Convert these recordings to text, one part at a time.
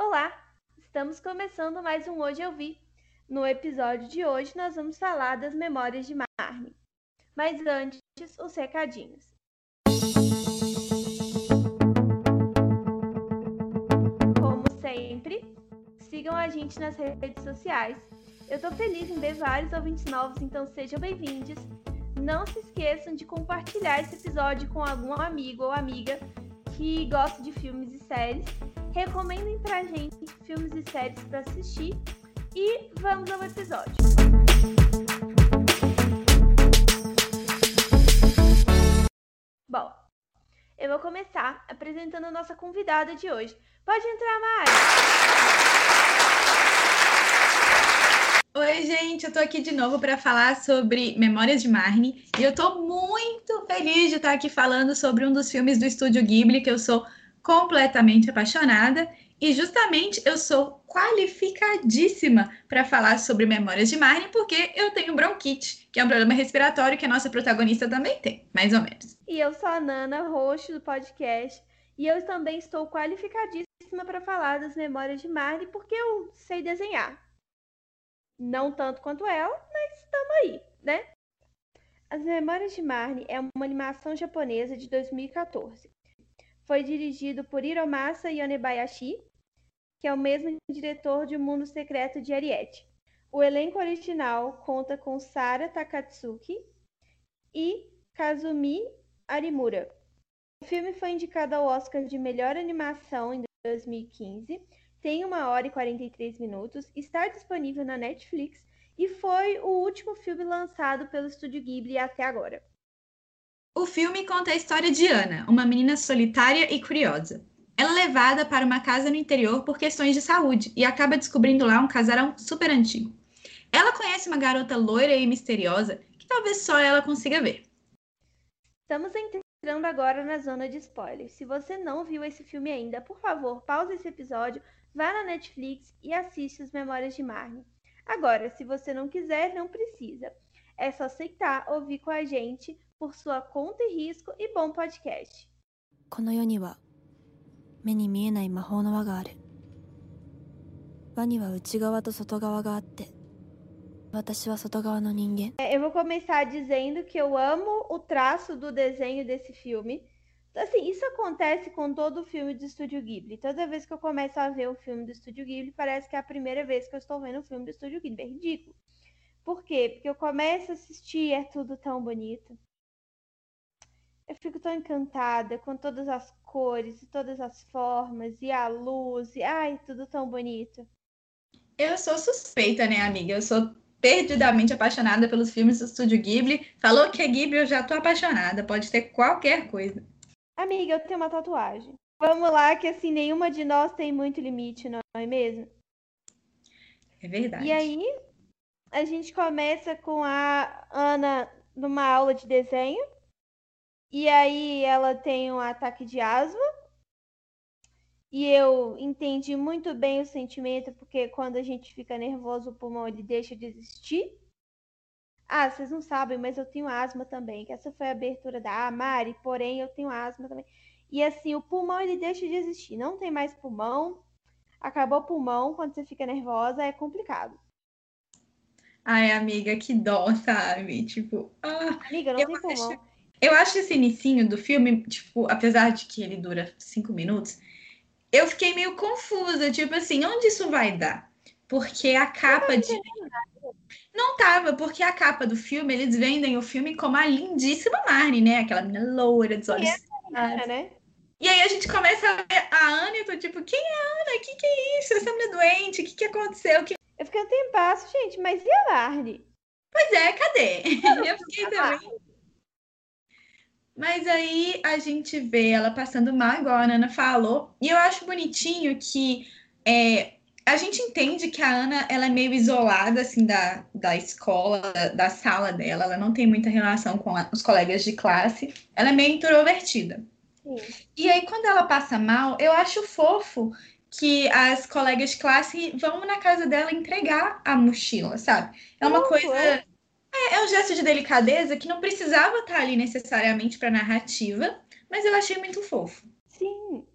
Olá! Estamos começando mais um Hoje Eu Vi. No episódio de hoje, nós vamos falar das memórias de Marnie. Mas antes, os recadinhos. Como sempre, sigam a gente nas redes sociais. Eu tô feliz em ver vários ouvintes novos, então sejam bem-vindos. Não se esqueçam de compartilhar esse episódio com algum amigo ou amiga que gosta de filmes e séries. Recomendem pra gente filmes e séries para assistir e vamos ao episódio. Bom, eu vou começar apresentando a nossa convidada de hoje. Pode entrar, Mari! Oi, gente, eu tô aqui de novo para falar sobre Memórias de Marnie e eu tô muito feliz de estar aqui falando sobre um dos filmes do estúdio Ghibli que eu sou completamente apaixonada e justamente eu sou qualificadíssima para falar sobre Memórias de Marnie porque eu tenho bronquite, que é um problema respiratório que a nossa protagonista também tem, mais ou menos. E eu sou a Nana, host do podcast, e eu também estou qualificadíssima para falar das Memórias de Marnie porque eu sei desenhar. Não tanto quanto ela, mas estamos aí, né? As Memórias de Marnie é uma animação japonesa de 2014. Foi dirigido por Hiromasa Yonebayashi, que é o mesmo diretor de O Mundo Secreto de Ariete. O elenco original conta com Sara Takatsuki e Kazumi Arimura. O filme foi indicado ao Oscar de Melhor Animação em 2015 tem uma hora e 43 minutos, está disponível na Netflix e foi o último filme lançado pelo Estúdio Ghibli até agora. O filme conta a história de Ana, uma menina solitária e curiosa. Ela é levada para uma casa no interior por questões de saúde e acaba descobrindo lá um casarão super antigo. Ela conhece uma garota loira e misteriosa que talvez só ela consiga ver. Estamos entrando agora na zona de spoilers. Se você não viu esse filme ainda, por favor, pause esse episódio, vá na Netflix e assiste as Memórias de Marnie. Agora, se você não quiser, não precisa. É só aceitar ouvir com a gente por sua conta e risco e bom podcast. この世には目に見えない魔法の輪がある輪には内側と外側があって私は外側の人間 Eu vou começar dizendo que eu amo o traço do desenho desse filme. Assim, isso acontece com todo filme do Estúdio Ghibli. Toda vez que eu começo a ver o filme do Estúdio Ghibli, parece que é a primeira vez que eu estou vendo o filme do Estúdio Ghibli. É ridículo. Por quê? Porque eu começo a assistir e é tudo tão bonito. Eu fico tão encantada com todas as cores e todas as formas e a luz e ai, tudo tão bonito. Eu sou suspeita, né, amiga? Eu sou perdidamente apaixonada pelos filmes do Estúdio Ghibli. Falou que é Ghibli, eu já tô apaixonada. Pode ter qualquer coisa. Amiga, eu tenho uma tatuagem. Vamos lá, que assim, nenhuma de nós tem muito limite, não é mesmo? É verdade. E aí, a gente começa com a Ana numa aula de desenho. E aí ela tem um ataque de asma. E eu entendi muito bem o sentimento, porque quando a gente fica nervoso, o pulmão ele deixa de existir. Ah, vocês não sabem, mas eu tenho asma também. Que essa foi a abertura da ah, Mari, porém eu tenho asma também. E assim, o pulmão ele deixa de existir. Não tem mais pulmão. Acabou o pulmão quando você fica nervosa, é complicado. Ai, amiga, que dó, sabe? Tipo, ah, Amiga, não tem pulmão. acho, eu acho esse inicinho do filme, tipo, apesar de que ele dura cinco minutos, eu fiquei meio confusa, tipo assim, onde isso vai dar? Porque a capa de. Não tava, porque a capa do filme, eles vendem o filme como a lindíssima Marnie, né? Aquela menina loura, dos olhos É, né? E aí a gente começa a ver a Ana e eu tô tipo, quem é a Ana? O que, que é isso? Essa mulher doente? O que, que aconteceu? Que... Eu fiquei um tempasso, gente, mas e a Marnie? Pois é, cadê? Eu fiquei também. Mas aí a gente vê ela passando mal, igual a Ana falou. E eu acho bonitinho que é, a gente entende que a Ana ela é meio isolada assim da, da escola, da, sala dela. Ela não tem muita relação com a- os colegas de classe. Ela é meio introvertida. Sim. E aí, quando ela passa mal, eu acho fofo que as colegas de classe vão na casa dela entregar a mochila, sabe? É uma Muito, coisa. É. É, é um gesto de delicadeza que não precisava estar ali necessariamente para narrativa, mas eu achei muito fofo. Sim.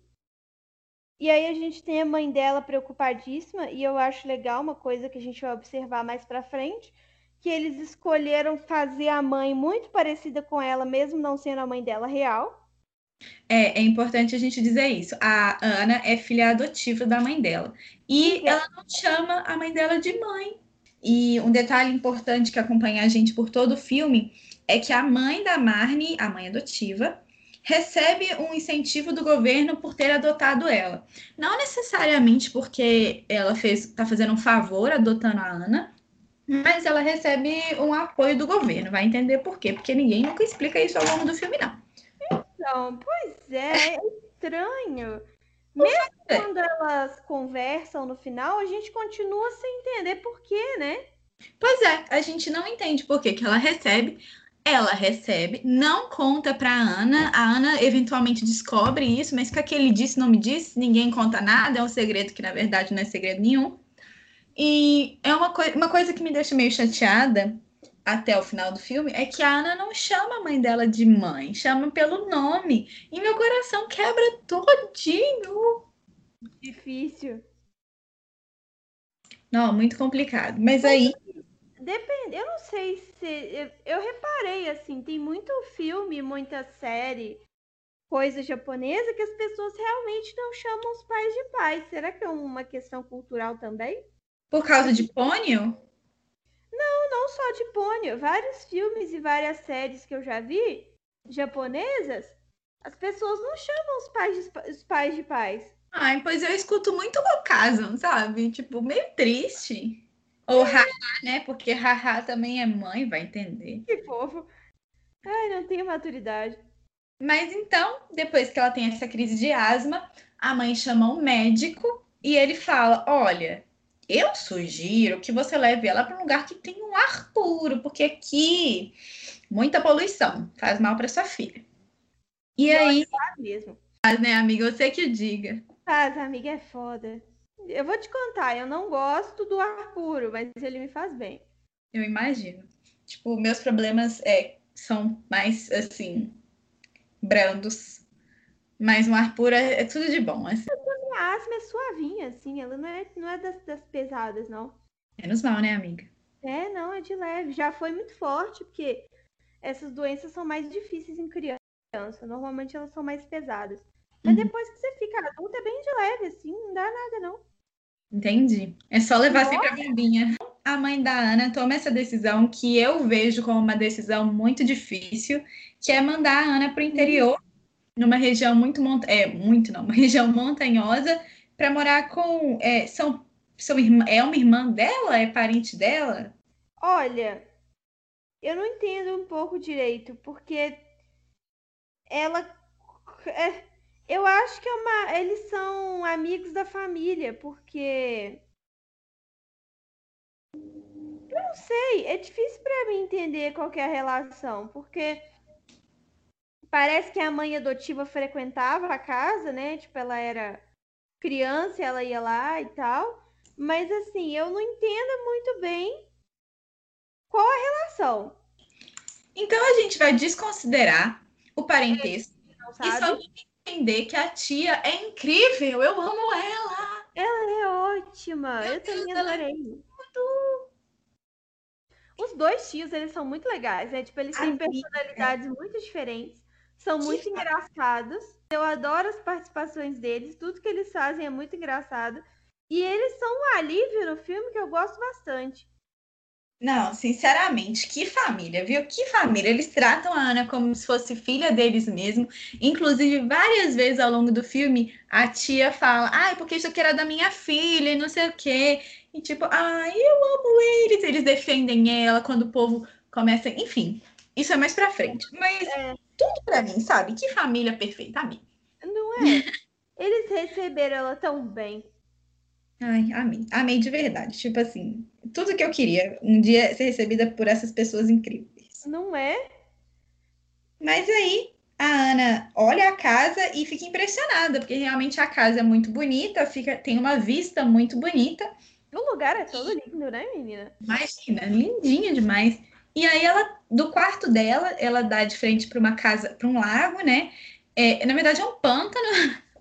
E aí a gente tem a mãe dela preocupadíssima, e eu acho legal uma coisa que a gente vai observar mais pra frente, que eles escolheram fazer a mãe muito parecida com ela, mesmo não sendo a mãe dela real. É, é importante a gente dizer isso. A Ana é filha adotiva da mãe dela. E Sim. ela não chama a mãe dela de mãe. E um detalhe importante que acompanha a gente por todo o filme é que a mãe da Marnie, a mãe adotiva, recebe um incentivo do governo por ter adotado ela. Não necessariamente porque ela está fazendo um favor adotando a Ana, mas ela recebe um apoio do governo. Vai entender por quê? Porque ninguém nunca explica isso ao longo do filme, não. Então, pois é, é estranho. Mesmo quando elas conversam no final, a gente continua sem entender por quê, né? Pois é, a gente não entende por que, que ela recebe. Ela recebe, não conta pra Ana. A Ana eventualmente descobre isso, mas que aquele disse não me disse, ninguém conta nada, é um segredo que na verdade não é segredo nenhum. E é uma, coi uma coisa que me deixa meio chateada até o final do filme é que a Ana não chama a mãe dela de mãe, chama pelo nome. E meu coração quebra todinho. Difícil. Não, muito complicado. Mas aí Depende, eu não sei se. Eu, eu reparei, assim, tem muito filme, muita série, coisa japonesa que as pessoas realmente não chamam os pais de pais. Será que é uma questão cultural também? por causa de Pônio, Não só de pônei, vários filmes e várias séries que eu já vi, japonesas, as pessoas não chamam os pais de, os pais de pais. Ai, pois eu escuto muito Gokazan, sabe? Tipo, meio triste. Ou haha, né? Porque haha também é mãe, vai entender. Que fofo. Ai, não tenho maturidade. Mas então, depois que ela tem essa crise de asma, a mãe chama um médico e ele fala: Olha, eu sugiro que você leve ela para um lugar que tem um ar puro, porque aqui muita poluição faz mal para sua filha. E aí, Faz mesmo. né, amiga, você que diga. Faz, amiga, é foda. Eu vou te contar, eu não gosto do ar puro, mas ele me faz bem. Eu imagino. Tipo, meus problemas é, são mais, assim, brandos. Mas um ar puro é, é tudo de bom. Assim. Minha asma é suavinha, assim, ela não é, não é das, das pesadas, não. Menos mal, né, amiga? É, não, é de leve. Já foi muito forte, porque essas doenças são mais difíceis em criança. Normalmente elas são mais pesadas. Mas Uhum. depois que você fica adulta, é bem de leve, assim, não dá nada, não. Entendi. É só levar sempre a bombinha. A mãe da Ana toma essa decisão que eu vejo como uma decisão muito difícil, que é mandar a Ana para o interior, numa região muito mont... é muito não, uma região montanhosa, para morar com é, são, são irmã... é uma irmã dela, é parente dela. Olha, eu não entendo um pouco direito, porque ela. é, eu acho que é uma. Eles são amigos da família, porque. Eu não sei, é difícil pra mim entender qual é a relação, porque parece que a mãe adotiva frequentava a casa, né? Tipo, ela era criança, e ela ia lá e tal. Mas assim, eu não entendo muito bem qual a relação, Então a gente vai desconsiderar o parentesco não e só entender que a tia é incrível, eu amo ela. Ela é ótima, eu também Deus, é adorei. Os dois tios, eles são muito legais, né? Tipo, eles têm Amiga, personalidades muito diferentes, são muito engraçados. Eu adoro as participações deles, tudo que eles fazem é muito engraçado. E eles são um alívio no filme que eu gosto bastante. Não, sinceramente, que família, viu? Que família. Eles tratam a Ana como se fosse filha deles mesmo. Inclusive, várias vezes ao longo do filme, a tia fala: Ai, porque isso aqui era da minha filha e não sei o quê. E tipo, ai, eu amo eles. Eles defendem ela quando o povo começa. Enfim, isso é mais pra frente. Mas É. tudo pra mim, sabe? Que família perfeita, amiga. Não é? Eles receberam ela tão bem. Ai, amei. Amei de verdade. Tipo assim, tudo que eu queria. Um dia ser recebida por essas pessoas incríveis. Não é? Mas aí a Ana olha a casa e fica impressionada, porque realmente a casa é muito bonita, fica, tem uma vista muito bonita. O lugar é todo lindo, né, menina? Imagina, lindinha demais. E aí ela, do quarto dela, ela dá de frente para uma casa, para um lago, né? É, na verdade é um pântano.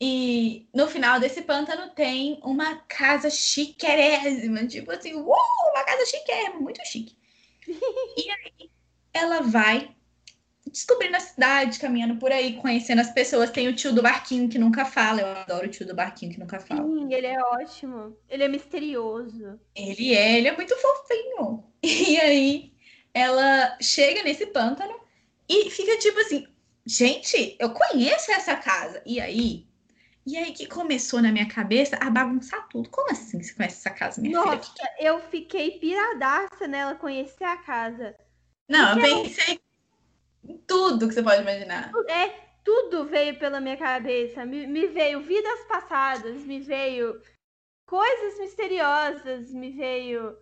E no final desse pântano tem uma casa chiquérrima, tipo assim, uou, uma casa chiquérrima, muito chique. e aí ela vai descobrindo a cidade, caminhando por aí, conhecendo as pessoas. Tem o tio do barquinho que nunca fala. Eu adoro o tio do barquinho que nunca fala. Sim, ele é ótimo. Ele é misterioso. Ele é, ele é muito fofinho. E aí ela chega nesse pântano e fica tipo assim, gente, eu conheço essa casa. E aí, e aí que começou na minha cabeça a bagunçar tudo. Como assim você conhece essa casa, minha Nossa, filha? eu fiquei piradaça nela conhecer a casa. Não, eu Porque pensei tudo que você pode imaginar. É, tudo veio pela minha cabeça. Me, me veio vidas passadas, me veio coisas misteriosas, me veio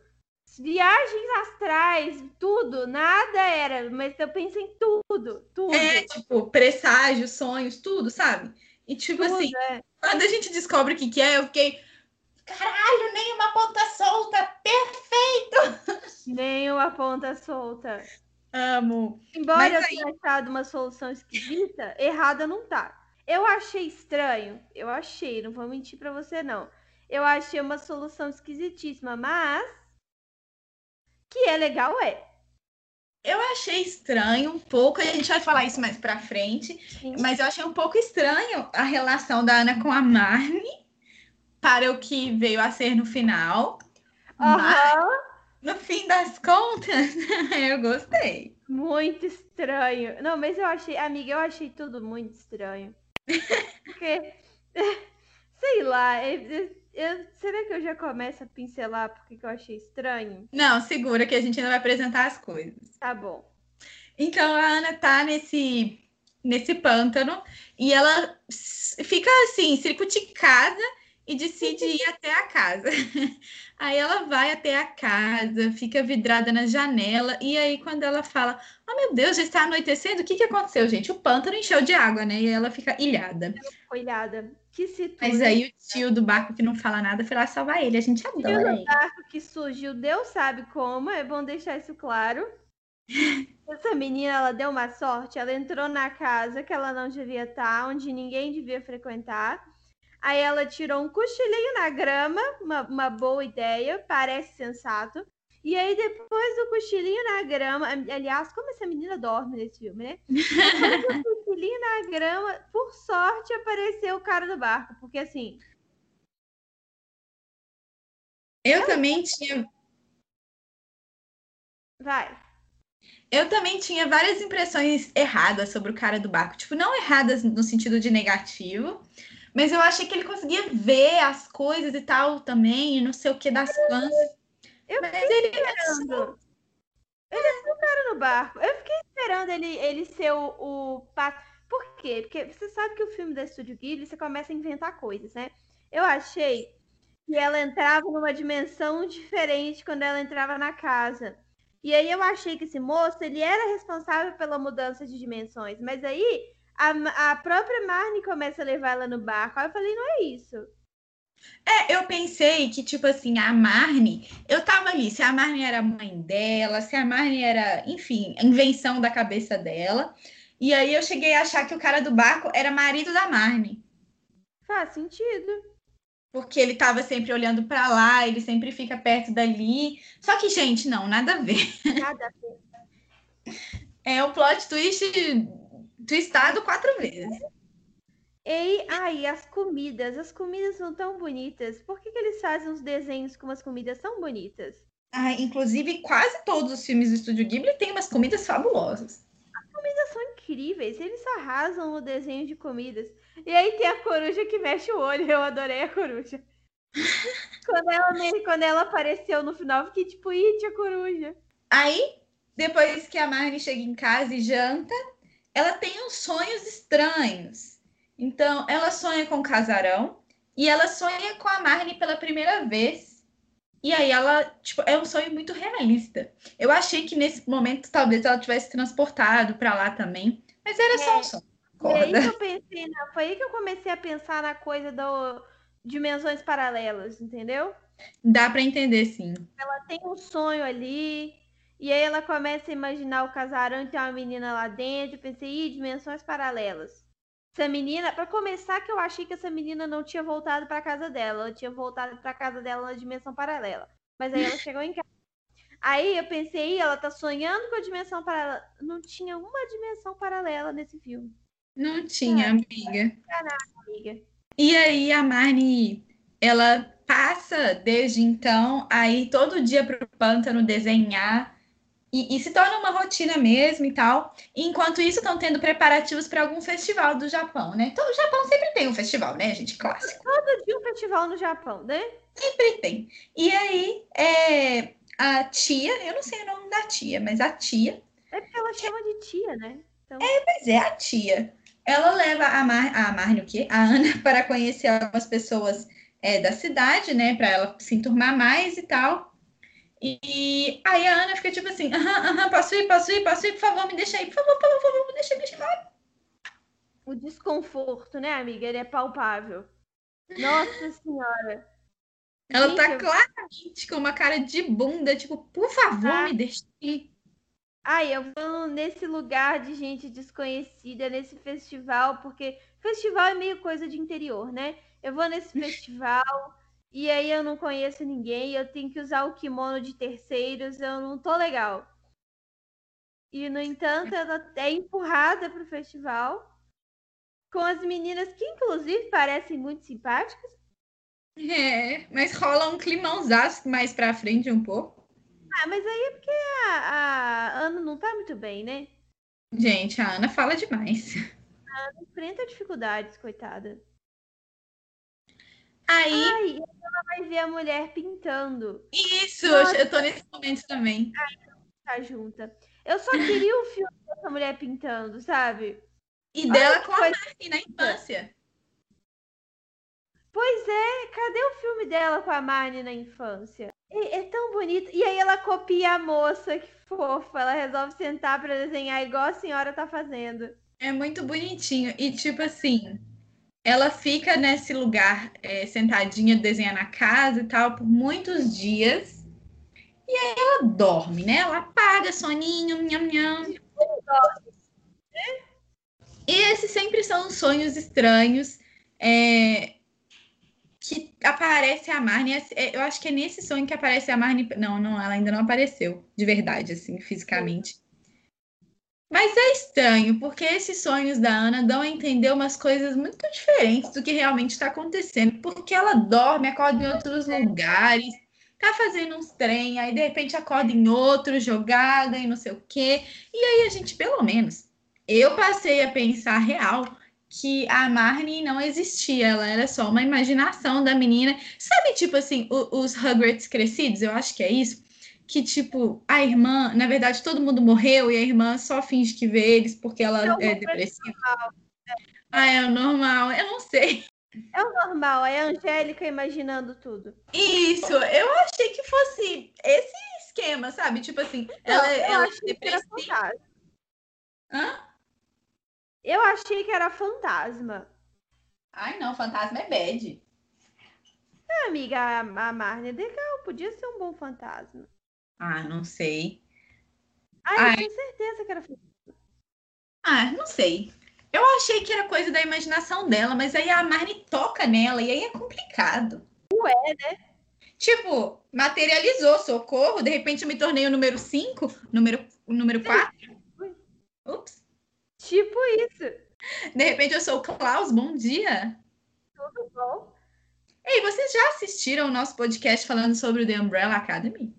viagens astrais, tudo. Nada era, mas eu pensei em tudo, tudo. É, tipo, presságios, sonhos, tudo, sabe? E tipo tudo, assim, é. quando a gente descobre o que, que é, eu fiquei. Caralho, nem uma ponta solta! Perfeito! Nenhuma ponta solta. Amo. Embora Mas eu aí- tenha achado uma solução esquisita, errada não tá. Eu achei estranho, eu achei, não vou mentir pra você não. Eu achei uma solução esquisitíssima, mas que é legal é. Eu achei estranho um pouco, a gente vai falar isso mais pra frente, Sim. mas eu achei um pouco estranho a relação da Ana com a Marnie para o que veio a ser no final. Mas, Aham, no fim das contas, eu gostei. muito estranho. Não, mas eu achei, amiga, eu achei tudo muito estranho. Porque, sei lá, eu- eu- eu- será que eu já começo a pincelar porque que eu achei estranho? Não, segura que a gente ainda vai apresentar as coisas. Tá bom. Então a Ana tá nesse, nesse pântano e ela fica assim, circuticada e decide ir até a casa. Aí ela vai até a casa, fica vidrada na janela, e aí quando ela fala: Oh meu Deus, já está anoitecendo, o que que aconteceu, gente? O pântano encheu de água, né? E ela fica ilhada. Olhada, que situação. Mas aí o tio do barco que não fala nada foi lá salvar ele. A gente adora ele. barco que surgiu, Deus sabe como, é bom deixar isso claro. Essa menina, ela deu uma sorte, ela entrou na casa que ela não devia estar, onde ninguém devia frequentar. Aí ela tirou um cochilinho na grama, uma, uma boa ideia, parece sensato. E aí, depois do cochilinho na grama, aliás, como essa menina dorme nesse filme, né? Depois do cochilinho na grama, por sorte, apareceu o cara do barco, porque assim, Eu também tinha vai. Eu também tinha várias impressões erradas sobre o cara do barco. Tipo, não erradas no sentido de negativo, mas eu achei que ele conseguia ver as coisas e tal também, e não sei o que das plantas. Eu Mas ele esperando. Ele é cara no barco. Eu fiquei esperando ele, ele ser o, o pa- Por quê? Porque você sabe que o filme da Estúdio Ghibli você começa a inventar coisas, né? Eu achei que ela entrava numa dimensão diferente quando ela entrava na casa. E aí eu achei que esse moço, ele era responsável pela mudança de dimensões. Mas aí a, a própria Marnie começa a levar ela no barco. Aí eu falei, não é isso. É, eu pensei que, tipo assim, a Marnie, eu tava ali, se a Marnie era mãe dela, se a Marnie era, enfim, invenção da cabeça dela. E aí eu cheguei a achar que o cara do barco era marido da Marnie. Faz sentido. Porque ele tava sempre olhando pra lá, ele sempre fica perto dali. Só que, gente, não, nada a ver. Nada a ver. É o plot twist twistado quatro vezes. E aí, as comidas. As comidas são tão bonitas. Por que, que eles fazem os desenhos com umas comidas tão bonitas? Ah, inclusive, quase todos os filmes do Estúdio Ghibli têm umas comidas fabulosas. Comidas são incríveis. Eles arrasam no desenho de comidas. E aí tem a coruja que mexe o olho. Eu adorei a coruja. quando, ela, quando ela apareceu no final, fiquei tipo, ih, tia coruja. Aí, depois que a Marnie chega em casa e janta, ela tem uns sonhos estranhos. Então, ela sonha com o casarão e ela sonha com a Marnie pela primeira vez. E aí ela, tipo, é um sonho muito realista. Eu achei que nesse momento talvez ela tivesse transportado para lá também, mas era só um sonho. E aí Acorda. que eu pensei, na- foi aí que eu comecei a pensar na coisa do dimensões paralelas, entendeu? Dá para entender, sim. ela tem um sonho ali, e aí ela começa a imaginar o casarão e tem uma menina lá dentro. Eu pensei, ih, dimensões paralelas. Essa menina, para começar, que eu achei que essa menina não tinha voltado para casa dela, ela tinha voltado para casa dela na dimensão paralela. Mas aí ela chegou em casa. Aí eu pensei, ela tá sonhando com a dimensão paralela. Não tinha uma dimensão paralela nesse filme. Não tinha, amiga. Caraca, amiga. E aí a Marnie, ela passa desde então aí todo dia pro pântano desenhar e, e, se torna uma rotina mesmo e tal. enquanto isso, estão tendo preparativos para algum festival do Japão, né? Então, o Japão sempre tem um festival, né, gente? Clássico. Todo dia um festival no Japão, né? Sempre tem. E aí, é, a tia, eu não sei o nome da tia, mas a tia. É porque ela chama de tia, né? Então... É, pois é, a tia. Ela leva a, Mar, a Marne, o quê? A Ana para conhecer algumas pessoas é, da cidade, né? Para ela se enturmar mais e tal. E aí a Ana fica tipo assim, aham, aham, posso ir, posso ir, posso ir, por favor, me deixa aí, por favor, por favor, por favor, me deixa me deixa embora. O desconforto, né, amiga? Ele é palpável. Nossa senhora. Ela Gente, tá eu... claramente com uma cara de bunda, tipo, por favor, ah. me deixa ir. Ai, eu vou nesse lugar de gente desconhecida, nesse festival, porque festival é meio coisa de interior, né? Eu vou nesse festival, e aí eu não conheço ninguém, eu tenho que usar o kimono de terceiros, eu não tô legal. E, no entanto, ela é empurrada pro festival com as meninas que, inclusive, parecem muito simpáticas. É, mas rola um climãozaço mais pra frente um pouco. Ah, mas aí é porque a, a Ana não tá muito bem, né? Gente, a Ana fala demais. A Ana enfrenta dificuldades, coitada. Aí. Ai, ela vai ver a mulher pintando. Isso, Nossa. eu tô nesse momento também. Ai, tá junta. Eu só queria o filme dessa mulher pintando, sabe? E dela com a Marnie na infância. Pois é, cadê o filme dela com a Marnie na infância? É, é, tão bonito. E aí ela copia a moça, que fofa. Ela resolve sentar para desenhar igual a senhora tá fazendo. É muito bonitinho. E tipo assim, ela fica nesse lugar é, sentadinha desenhando a casa e tal por muitos dias. E aí ela dorme, né? Ela apaga soninho, nham, nham. E esses sempre são sonhos estranhos é, que aparece a Marne. É, eu acho que é nesse sonho que aparece a Marne. Não, não, ela ainda não apareceu de verdade, assim, fisicamente. Mas é estranho, porque esses sonhos da Ana dão a entender umas coisas muito diferentes do que realmente está acontecendo. Porque ela dorme, acorda em outros lugares, tá fazendo uns trem, aí de repente acorda em outro, jogada e não sei o quê. E aí a gente, pelo menos, eu passei a pensar real que a Marnie não existia, ela era só uma imaginação da menina. Sabe, tipo assim, os Hogwarts crescidos? Eu acho que é isso que, tipo, a irmã, na verdade, todo mundo morreu e a irmã só finge que vê eles porque ela é, é depressiva. Ah, é o normal, eu não sei. É o normal, é a Angélica imaginando tudo. Isso, eu achei que fosse esse esquema, sabe? Tipo assim, não, ela, ela é depressiva. Hã? Eu achei que era fantasma. Ai, não, fantasma é bad. É, amiga, a, a Marne é legal, podia ser um bom fantasma. Ah, não sei. Ah, eu tenho certeza que era Ah, não sei. Eu achei que era coisa da imaginação dela, mas aí a Marnie toca nela e aí é complicado. Ué, né? Tipo, materializou, socorro, de repente eu me tornei o número 5, número, o número 4. Ups. Tipo isso. De repente eu sou o Klaus, bom dia. Tudo bom? Ei, vocês já assistiram o nosso podcast falando sobre o The Umbrella Academy?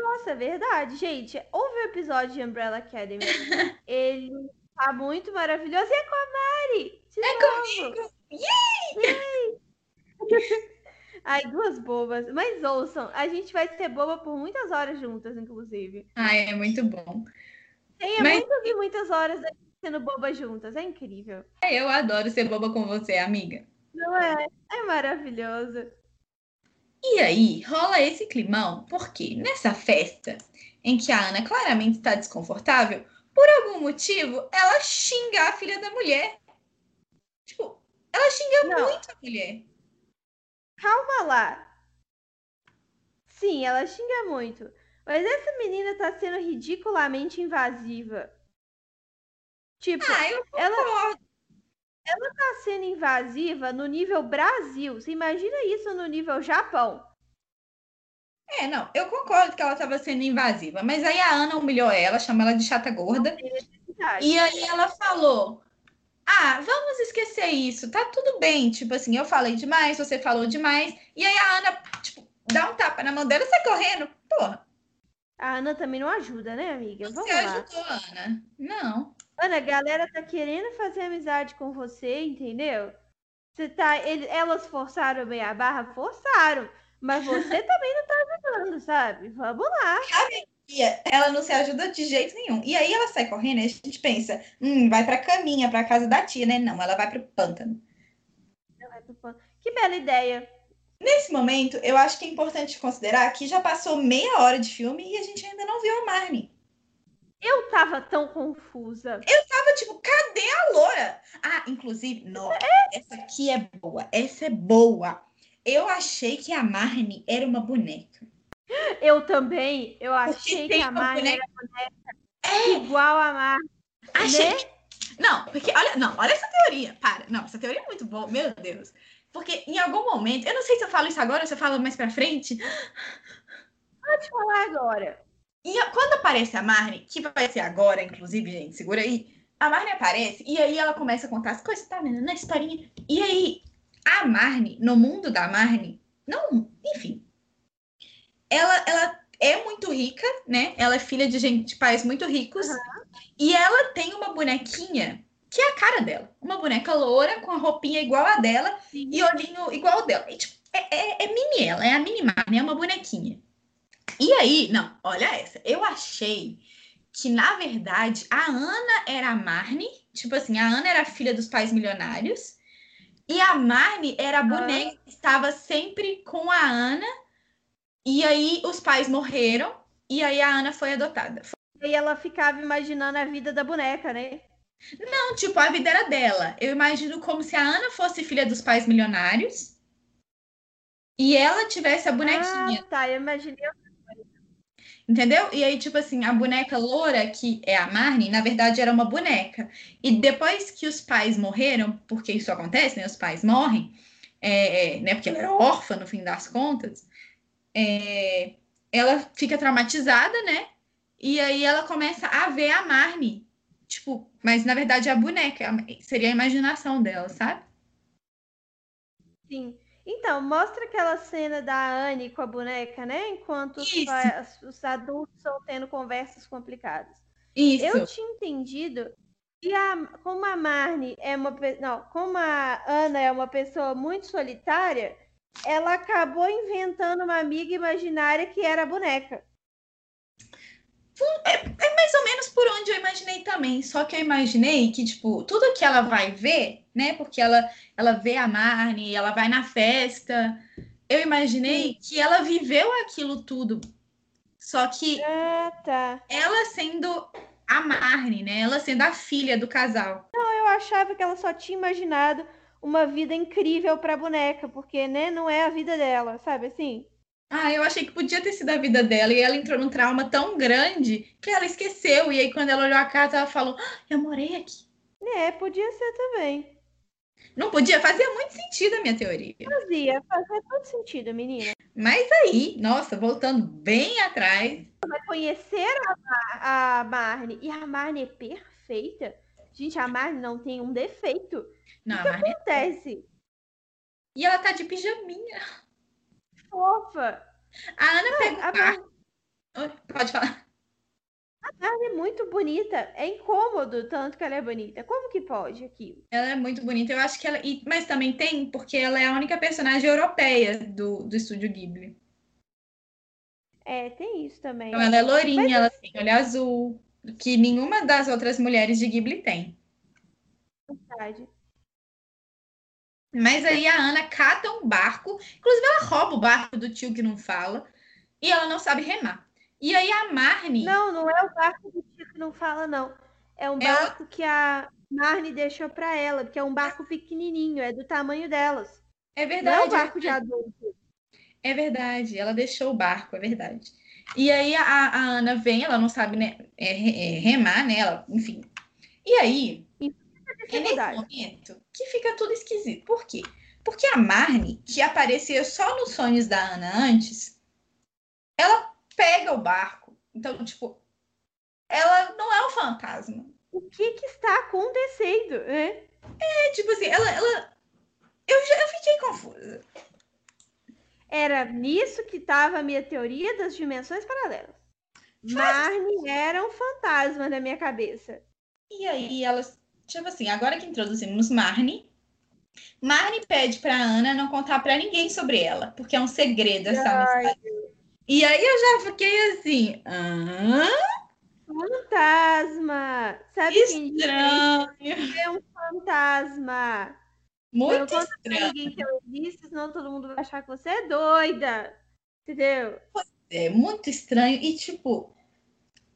Nossa, é verdade. Gente, houve um episódio de Umbrella Academy. Ele tá muito maravilhoso. E é com a Mari! é novo. comigo! Yay! Yay! Ai, duas bobas. Mas ouçam, a gente vai ser boba por muitas horas juntas, inclusive. Ai, é muito bom. Tem Mas... muitas e muitas horas sendo boba juntas. É incrível. Eu adoro ser boba com você, amiga. Não é? É maravilhoso. E aí rola esse climão, porque nessa festa em que a Ana claramente está desconfortável, por algum motivo ela xinga a filha da mulher. Tipo, ela xinga Não. muito a mulher. Calma lá. Sim, ela xinga muito. Mas essa menina tá sendo ridiculamente invasiva. Tipo, ah, eu ela ela tá sendo invasiva no nível Brasil. Você imagina isso no nível Japão? É, não, eu concordo que ela estava sendo invasiva, mas aí a Ana humilhou ela, chamou ela de chata gorda. E aí ela falou: Ah, vamos esquecer isso, tá tudo bem. Tipo assim, eu falei demais, você falou demais. E aí a Ana, tipo, dá um tapa na mão dela e sai correndo. Porra. A Ana também não ajuda, né, amiga? Você Vamos lá. ajudou, Ana. Não. Ana, a galera tá querendo fazer amizade com você, entendeu? Você tá, ele, elas forçaram bem a barra? Forçaram. Mas você também não tá ajudando, sabe? Vamos lá. E ela não se ajuda de jeito nenhum. E aí ela sai correndo e a gente pensa, hum, vai pra caminha, pra casa da tia, né? Não, ela vai pro pântano. Que bela ideia. Nesse momento, eu acho que é importante considerar que já passou meia hora de filme e a gente ainda não viu a Marnie. Eu tava tão confusa. Eu tava tipo, cadê a loura? Ah, inclusive, nossa, essa aqui é boa. Essa é boa. Eu achei que a Marnie era uma boneca. Eu também. Eu achei que a Marnie era boneca é. igual a Marnie. Achei né? que... Não, porque olha, não, olha essa teoria. Para. Não, essa teoria é muito boa, meu Deus. Porque em algum momento, eu não sei se eu falo isso agora ou se eu falo mais pra frente. Pode falar agora. E quando aparece a Marne, que vai ser agora, inclusive, gente, segura aí. A Marne aparece e aí ela começa a contar as coisas, tá vendo? Na historinha. E aí, a Marne, no mundo da Marne, não, enfim. Ela, ela é muito rica, né? Ela é filha de gente de pais muito ricos. Uhum. E ela tem uma bonequinha que é a cara dela. Uma boneca loura com a roupinha igual a dela Sim. e olhinho igual ao dela. E, tipo, é, é, é mini ela, é a mini Marne, é uma bonequinha. E aí, não, olha essa. Eu achei que, na verdade, a Ana era a Marne. Tipo assim, a Ana era a filha dos pais milionários. E a Marne era a boneca que estava sempre com a Ana. E aí os pais morreram. E aí a Ana foi adotada. E ela ficava imaginando a vida da boneca, né? Não, tipo, a vida era dela. Eu imagino como se a Ana fosse filha dos pais milionários. E ela tivesse a bonequinha. Ah, tá. Eu imaginei Entendeu? E aí, tipo assim, a boneca loura, que é a Marnie, na verdade era uma boneca. E depois que os pais morreram, porque isso acontece, né? Os pais morrem, é, é né? Porque ela era órfã, no fim das contas. É, ela fica traumatizada, né? E aí ela começa a ver a Marnie. Tipo, mas na verdade é a boneca, seria a imaginação dela, sabe? Sim. Então, mostra aquela cena da Anne com a boneca, né? Enquanto os, os, adultos estão tendo conversas complicadas. Isso. Eu tinha entendido que a, como a Marnie é uma não, como a Ana é uma pessoa muito solitária, ela acabou inventando uma amiga imaginária que era a boneca. É, é, mais ou menos por onde eu imaginei também. Só que eu imaginei que, tipo, tudo que ela vai ver, né? Porque ela, ela vê a Marnie, ela vai na festa. Eu imaginei que ela viveu aquilo tudo. Só que ah, tá. ela sendo a Marnie, né? Ela sendo a filha do casal. Não, eu achava que ela só tinha imaginado uma vida incrível pra boneca, porque, né, não é a vida dela, sabe assim? Ah, eu achei que podia ter sido a vida dela e ela entrou num trauma tão grande que ela esqueceu. E aí, quando ela olhou a casa, ela falou: ah, Eu morei aqui. É, podia ser também. Não podia? Fazia muito sentido a minha teoria. Fazia, fazia todo sentido, menina. Mas aí, nossa, voltando bem atrás. Vai conhecer a, a Marne e a Marne é perfeita. Gente, a Marne não tem um defeito. Não, o que Marne é acontece? É... E ela tá de pijaminha fofa. A Ana não, pega a Pode falar. A Barbie é muito bonita. É incômodo tanto que ela é bonita. Como que pode aquilo? Ela é muito bonita. Eu acho que ela. Mas também tem, porque ela é a única personagem europeia do, do estúdio Ghibli. É, tem isso também. Então ela é lourinha, mas... ela tem olho azul, que nenhuma das outras mulheres de Ghibli tem. Verdade. Mas aí a Ana cata um barco, inclusive ela rouba o barco do tio que não fala, e ela não sabe remar. E aí a Marne. Não, não é o barco do tio que não fala, não. É um é barco que a Marne deixou para ela, porque é um barco pequenininho, é do tamanho delas. É verdade. Não é um barco de adulto. É verdade, ela deixou o barco, é verdade. E aí a, a Ana vem, ela não sabe né, é, é, remar, né? Ela, enfim. E aí. E é nesse momento que fica tudo esquisito. Por quê? Porque a Marnie, que aparecia só nos sonhos da Ana antes, ela pega o barco. Então, tipo, ela não é um fantasma. O que que está acontecendo, né? É, tipo assim, ela, ela... Eu já eu fiquei confusa. Era nisso que estava a minha teoria das dimensões paralelas. Marnie era um fantasma na minha cabeça. E aí elas, tipo assim, agora que introduzimos Marnie, Marnie pede pra Ana não contar pra ninguém sobre ela, porque é um segredo essa Ai. amizade. E aí eu já fiquei assim, hã? Fantasma! Sabe quem Estranho. disse? É um fantasma. Eu não Muito conto pra estranho. ninguém que eu existe, senão todo mundo vai achar que você é doida. Entendeu? É muito estranho. E, tipo,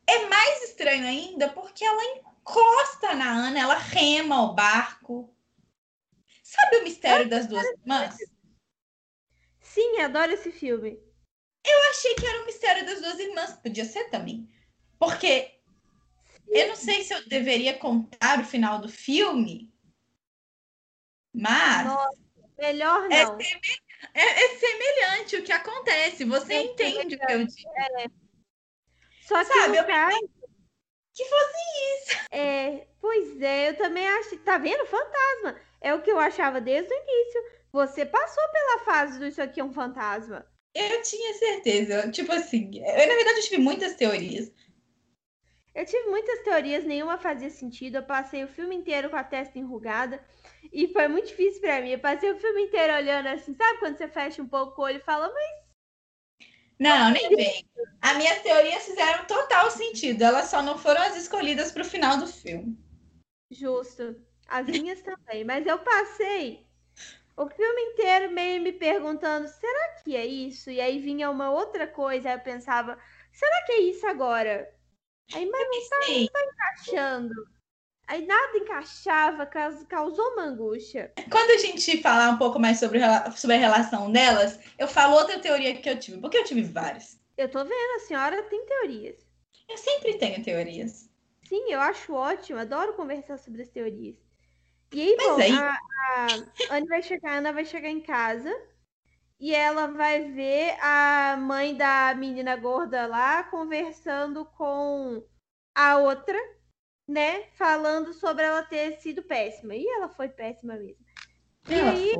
é mais estranho ainda porque ela encosta na Ana, ela rema o barco. Sabe o mistério das duas irmãs? Sim, adoro esse filme. Eu achei que era o mistério das duas irmãs. Podia ser também. Porque eu não sei se eu deveria contar o final do filme, mas Nossa, melhor é, não. seme- é- é semelhante o que acontece. Você É entende o que eu digo? Só que Sabe, no eu caso, Que fosse é, pois é, eu também acho, tá vendo? Fantasma. É o que eu achava desde o início. Você passou pela fase do isso aqui é um fantasma. Eu tinha certeza. Tipo assim, eu, na verdade, eu tive muitas teorias. Eu tive muitas teorias, nenhuma fazia sentido. Eu passei o filme inteiro com a testa enrugada e foi muito difícil pra mim. Eu passei o filme inteiro olhando assim, sabe quando você fecha um pouco o olho e fala, mas Não, nem vem. As minhas teorias fizeram total sentido. Elas só não foram as escolhidas pro final do filme. justo. As minhas também. Mas eu passei o filme inteiro meio me perguntando, será que é isso? E aí vinha uma outra coisa, aí eu pensava, será que é isso agora? Aí, mas não Pensei, tá encaixando. Aí nada encaixava, caus- causou uma angústia. Quando a gente falar um pouco mais sobre, sobre a relação delas, eu falo outra teoria que eu tive. Porque eu tive várias. Eu tô vendo, a senhora tem teorias. Eu sempre tenho teorias. Sim, eu acho ótimo, adoro conversar sobre as teorias. E aí, Mas bom, aí- a, a Anne vai chegar, a Ana vai chegar em casa e ela vai ver a mãe da menina gorda lá conversando com a outra, né? Falando sobre ela ter sido péssima. E ela foi péssima mesmo. E aí,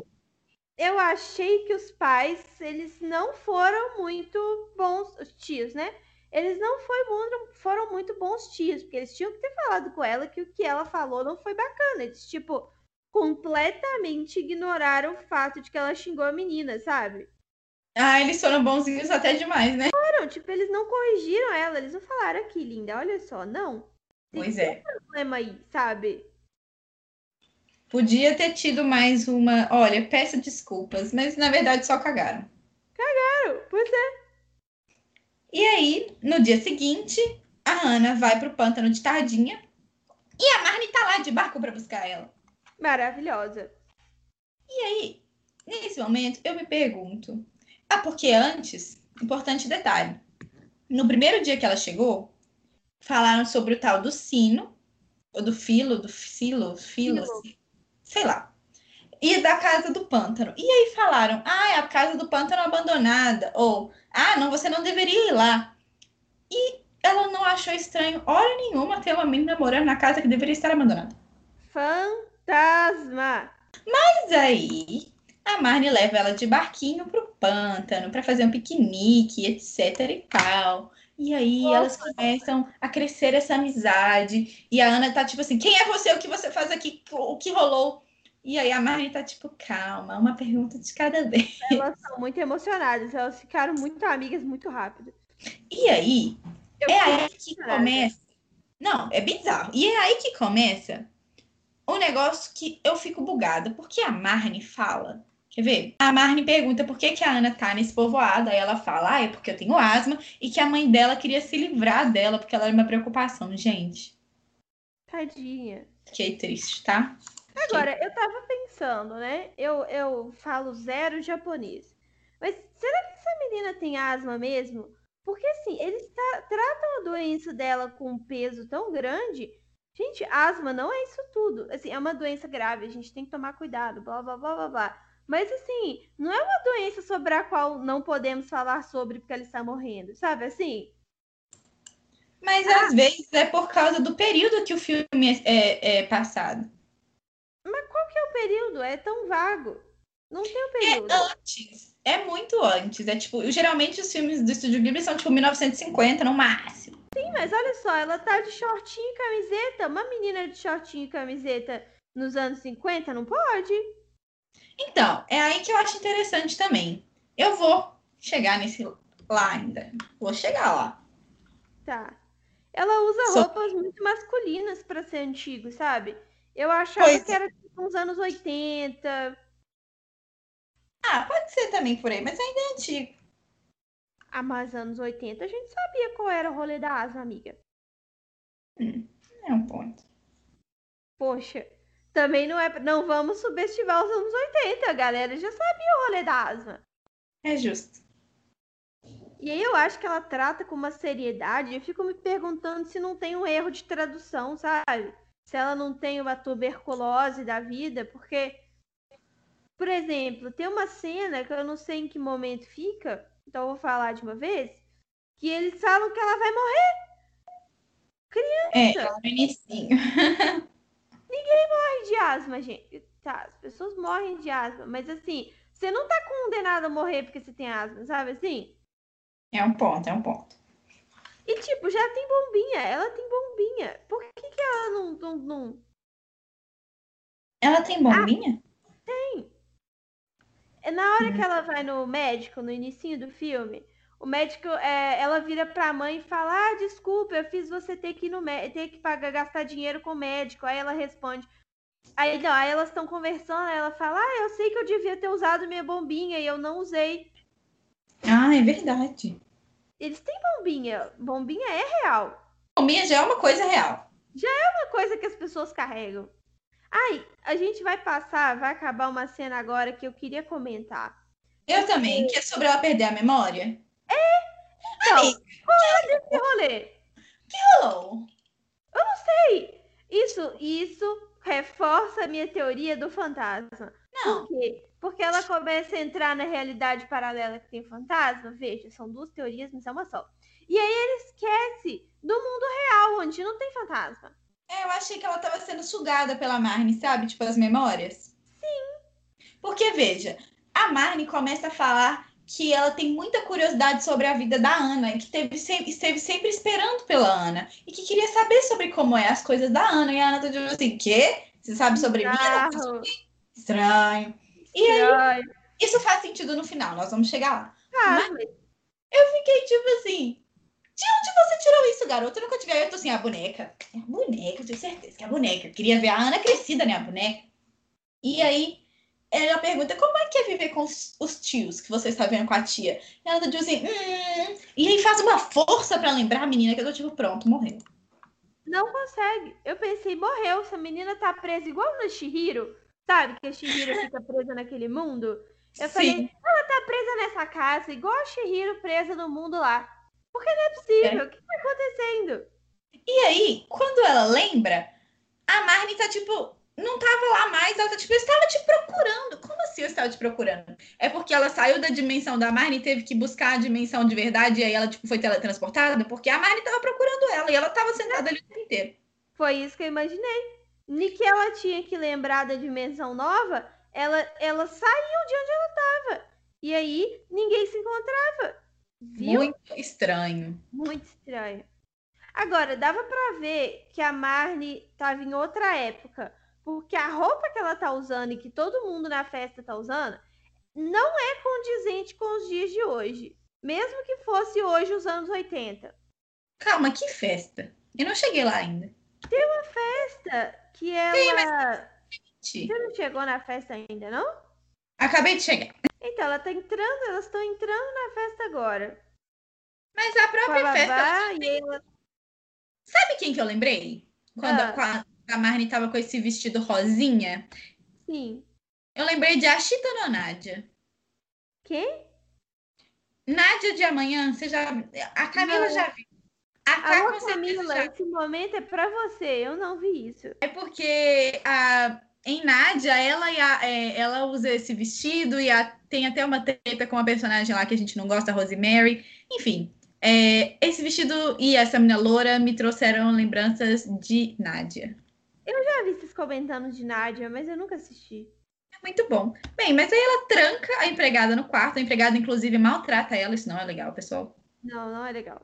eu achei que os pais, eles não foram muito bons, os tios, né? Eles não muito- foram muito bons tios, porque eles tinham que ter falado com ela que o que ela falou não foi bacana. Eles, tipo, completamente ignoraram o fato de que ela xingou a menina, sabe? Ah, eles foram bonzinhos até demais, né? Não, tipo, eles não corrigiram ela, eles não falaram aqui, linda, olha só, não. Tem Pois é. problema aí, sabe? Podia ter tido mais uma. Olha, peço desculpas, mas na verdade só cagaram. Claro, Pois é. E aí, no dia seguinte, a Ana vai pro pântano de tardinha e a Marnie tá lá de barco pra buscar ela. Maravilhosa. E aí, nesse momento, eu me pergunto. Ah, porque antes, importante detalhe. No primeiro dia que ela chegou, falaram sobre o tal do sino, ou do filo, do silo, filo, Filo. assim, sei lá. E da casa do pântano. E aí falaram, ah, é a casa do pântano abandonada. Ou, ah, não, você não deveria ir lá. E ela não achou estranho hora nenhuma ter uma menina morando na casa que deveria estar abandonada. Fantasma. Mas aí a Marne leva ela de barquinho pro pântano para fazer um piquenique, etc e tal. E aí elas começam a crescer essa amizade. E a Ana tá tipo assim: quem é você? O que você faz aqui? O que rolou? E aí a Marne tá tipo: calma, uma pergunta de cada vez. Elas são muito emocionadas, elas ficaram muito amigas muito rápido. E aí Eu é aí que começa. Não, é bizarro. E é aí que começa o negócio que eu fico bugada. Porque a Marne fala. Quer ver? A Marne pergunta por que, que a Ana tá nesse povoado. Aí ela fala, ah, é porque eu tenho asma e que a mãe dela queria se livrar dela, porque ela era uma preocupação. Gente, Tadinha. fiquei triste, tá? Agora, eu tava pensando, né? Eu, eu falo zero japonês. Mas será que essa menina tem asma mesmo? Porque assim, eles tra- tratam a doença dela com um peso tão grande. Gente, asma não é isso tudo. Assim, é uma doença grave, a gente tem que tomar cuidado, blá blá blá blá blá. Mas assim, não é uma doença sobre a qual não podemos falar sobre porque ela está morrendo, sabe assim? Mas às vezes é por causa do período que o filme é, é passado. Mas qual que é o período? É tão vago. Não tem o É período. antes. É muito antes. É tipo, geralmente os filmes do Estúdio Ghibli são tipo 1950 no máximo. Sim, mas olha só, ela tá de shortinho e camiseta. Uma menina de shortinho e camiseta nos anos 50 não pode? Então, é aí que eu acho interessante também. Eu vou chegar nesse lá ainda. Vou chegar lá. Tá. Ela usa roupas muito masculinas pra ser antigo, sabe? Eu achava Pois que era uns anos 80. Ah, pode ser também por aí, mas ainda é antigo. Ah, mas anos 80 a gente sabia qual era o rolê da asma, amiga. É um ponto. Poxa, também não é. Não vamos subestimar os anos 80, a galera já sabia o rolê da asma. É justo. E aí eu acho que ela trata com uma seriedade. Eu fico me perguntando se não tem um erro de tradução, sabe? Se ela não tem uma tuberculose da vida, porque, por exemplo, tem uma cena que eu não sei em que momento fica, então eu vou falar de uma vez, que eles falam que ela vai morrer É, no inicinho. morre de asma, gente. Tá, as pessoas morrem de asma, mas assim, você não tá condenado a morrer porque você tem asma, sabe assim? É um ponto, é um ponto. E tipo, já tem bombinha, ela tem bombinha. Por que, que ela não, não, não... Ela tem bombinha? É na hora Hum. que ela vai no médico, no inicinho do filme, o médico, é, ela vira pra mãe e fala: Ah, desculpa, eu fiz você ter que ir no ter que pagar, gastar dinheiro com o médico. Aí ela responde. Aí, não, aí elas estão conversando, aí ela fala: Ah, eu sei que eu devia ter usado minha bombinha e eu não usei. Ah, é verdade. Eles têm bombinha. Bombinha é real. Bombinha já é uma coisa real. É uma coisa que as pessoas carregam. Ai, a gente vai passar, vai acabar uma cena agora que eu queria comentar. Eu também, que é sobre ela perder a memória. Então, Amiga. qual é esse rolê? Hello. Ei, Isso, isso reforça a minha teoria do fantasma. Não. Por quê? Porque ela começa a entrar na realidade paralela que tem fantasma. Veja, são duas teorias, mas é uma só. E aí ele esquece do mundo real, onde não tem fantasma. É, eu achei que ela tava sendo sugada pela Marnie, sabe? Tipo, as memórias. Sim. Porque, veja, a Marnie começa a falar que ela tem muita curiosidade sobre a vida da Ana e que teve sempre, esteve sempre esperando pela Ana e que queria saber sobre como é as coisas da Ana. E a Ana tá dizendo assim, quê? Você sabe sobre mim? Tá Estranho. E aí, estranho. isso faz sentido no final, nós vamos chegar lá. Ah, mas Eu fiquei tipo assim. De onde você tirou isso, garoto? Eu nunca tive. Aí eu tô assim, a boneca. É a boneca, eu tenho certeza que é a boneca. Eu queria ver a Ana crescida, né? A boneca. E aí, ela pergunta como é que é viver com os, os tios que você está vendo com a tia. E ela diz assim, hum. E aí faz uma força pra lembrar a menina que eu tô tipo, pronto, morreu. não consegue. Eu pensei, morreu. Essa menina tá presa igual na Shihiro. Sabe que a Shihiro fica presa naquele mundo? Eu falei, ela tá presa nessa casa, igual a Shihiro presa no mundo lá. Porque não é possível. O que tá acontecendo? E aí, quando ela lembra, a Marnie tá tipo, não tava lá mais, ela tá tipo, eu estava te procurando. Como assim eu estava te procurando? É porque ela saiu da dimensão da Marnie e teve que buscar a dimensão de verdade e aí ela tipo foi teletransportada, porque a Marnie tava procurando ela e ela tava sentada ali o tempo inteiro. Foi isso que eu imaginei. Nem que ela tinha que lembrar da dimensão nova, ela, ela saiu de onde ela tava. E aí, ninguém se encontrava. Viu? Muito estranho. Muito estranho. Agora, dava pra ver que a Marnie tava em outra época, porque a roupa que ela tá usando e que todo mundo na festa tá usando não é condizente com os dias de hoje. Mesmo que fosse hoje os anos 80. Calma, que festa. Eu não cheguei lá ainda. Festa que ela. Gente, Você não chegou na festa ainda, não? Acabei de chegar. Então, ela tá entrando, elas estão entrando na festa agora. Mas a própria festa. Babá e ela. Sabe quem que eu lembrei? Quando Ah. a, a Marnie tava com esse vestido rosinha. Sim. Eu lembrei de Ashita no Nádia. Quem? Nádia de amanhã, você já. A Camila Não. já viu. A Alô, Camila, esse momento é pra você. Eu não vi isso. É porque a, em Nádia, ela, a- é, ela usa esse vestido e a- tem até uma treta com a personagem lá que a gente não gosta, a Rosemary. Enfim, é, esse vestido e essa menina loura me trouxeram lembranças de Nádia. Já vi vocês comentando de Nádia, mas eu nunca assisti. É muito bom. Bem, mas aí ela tranca a empregada no quarto. A empregada, inclusive, maltrata ela. Isso não é legal, pessoal. Não, não é legal.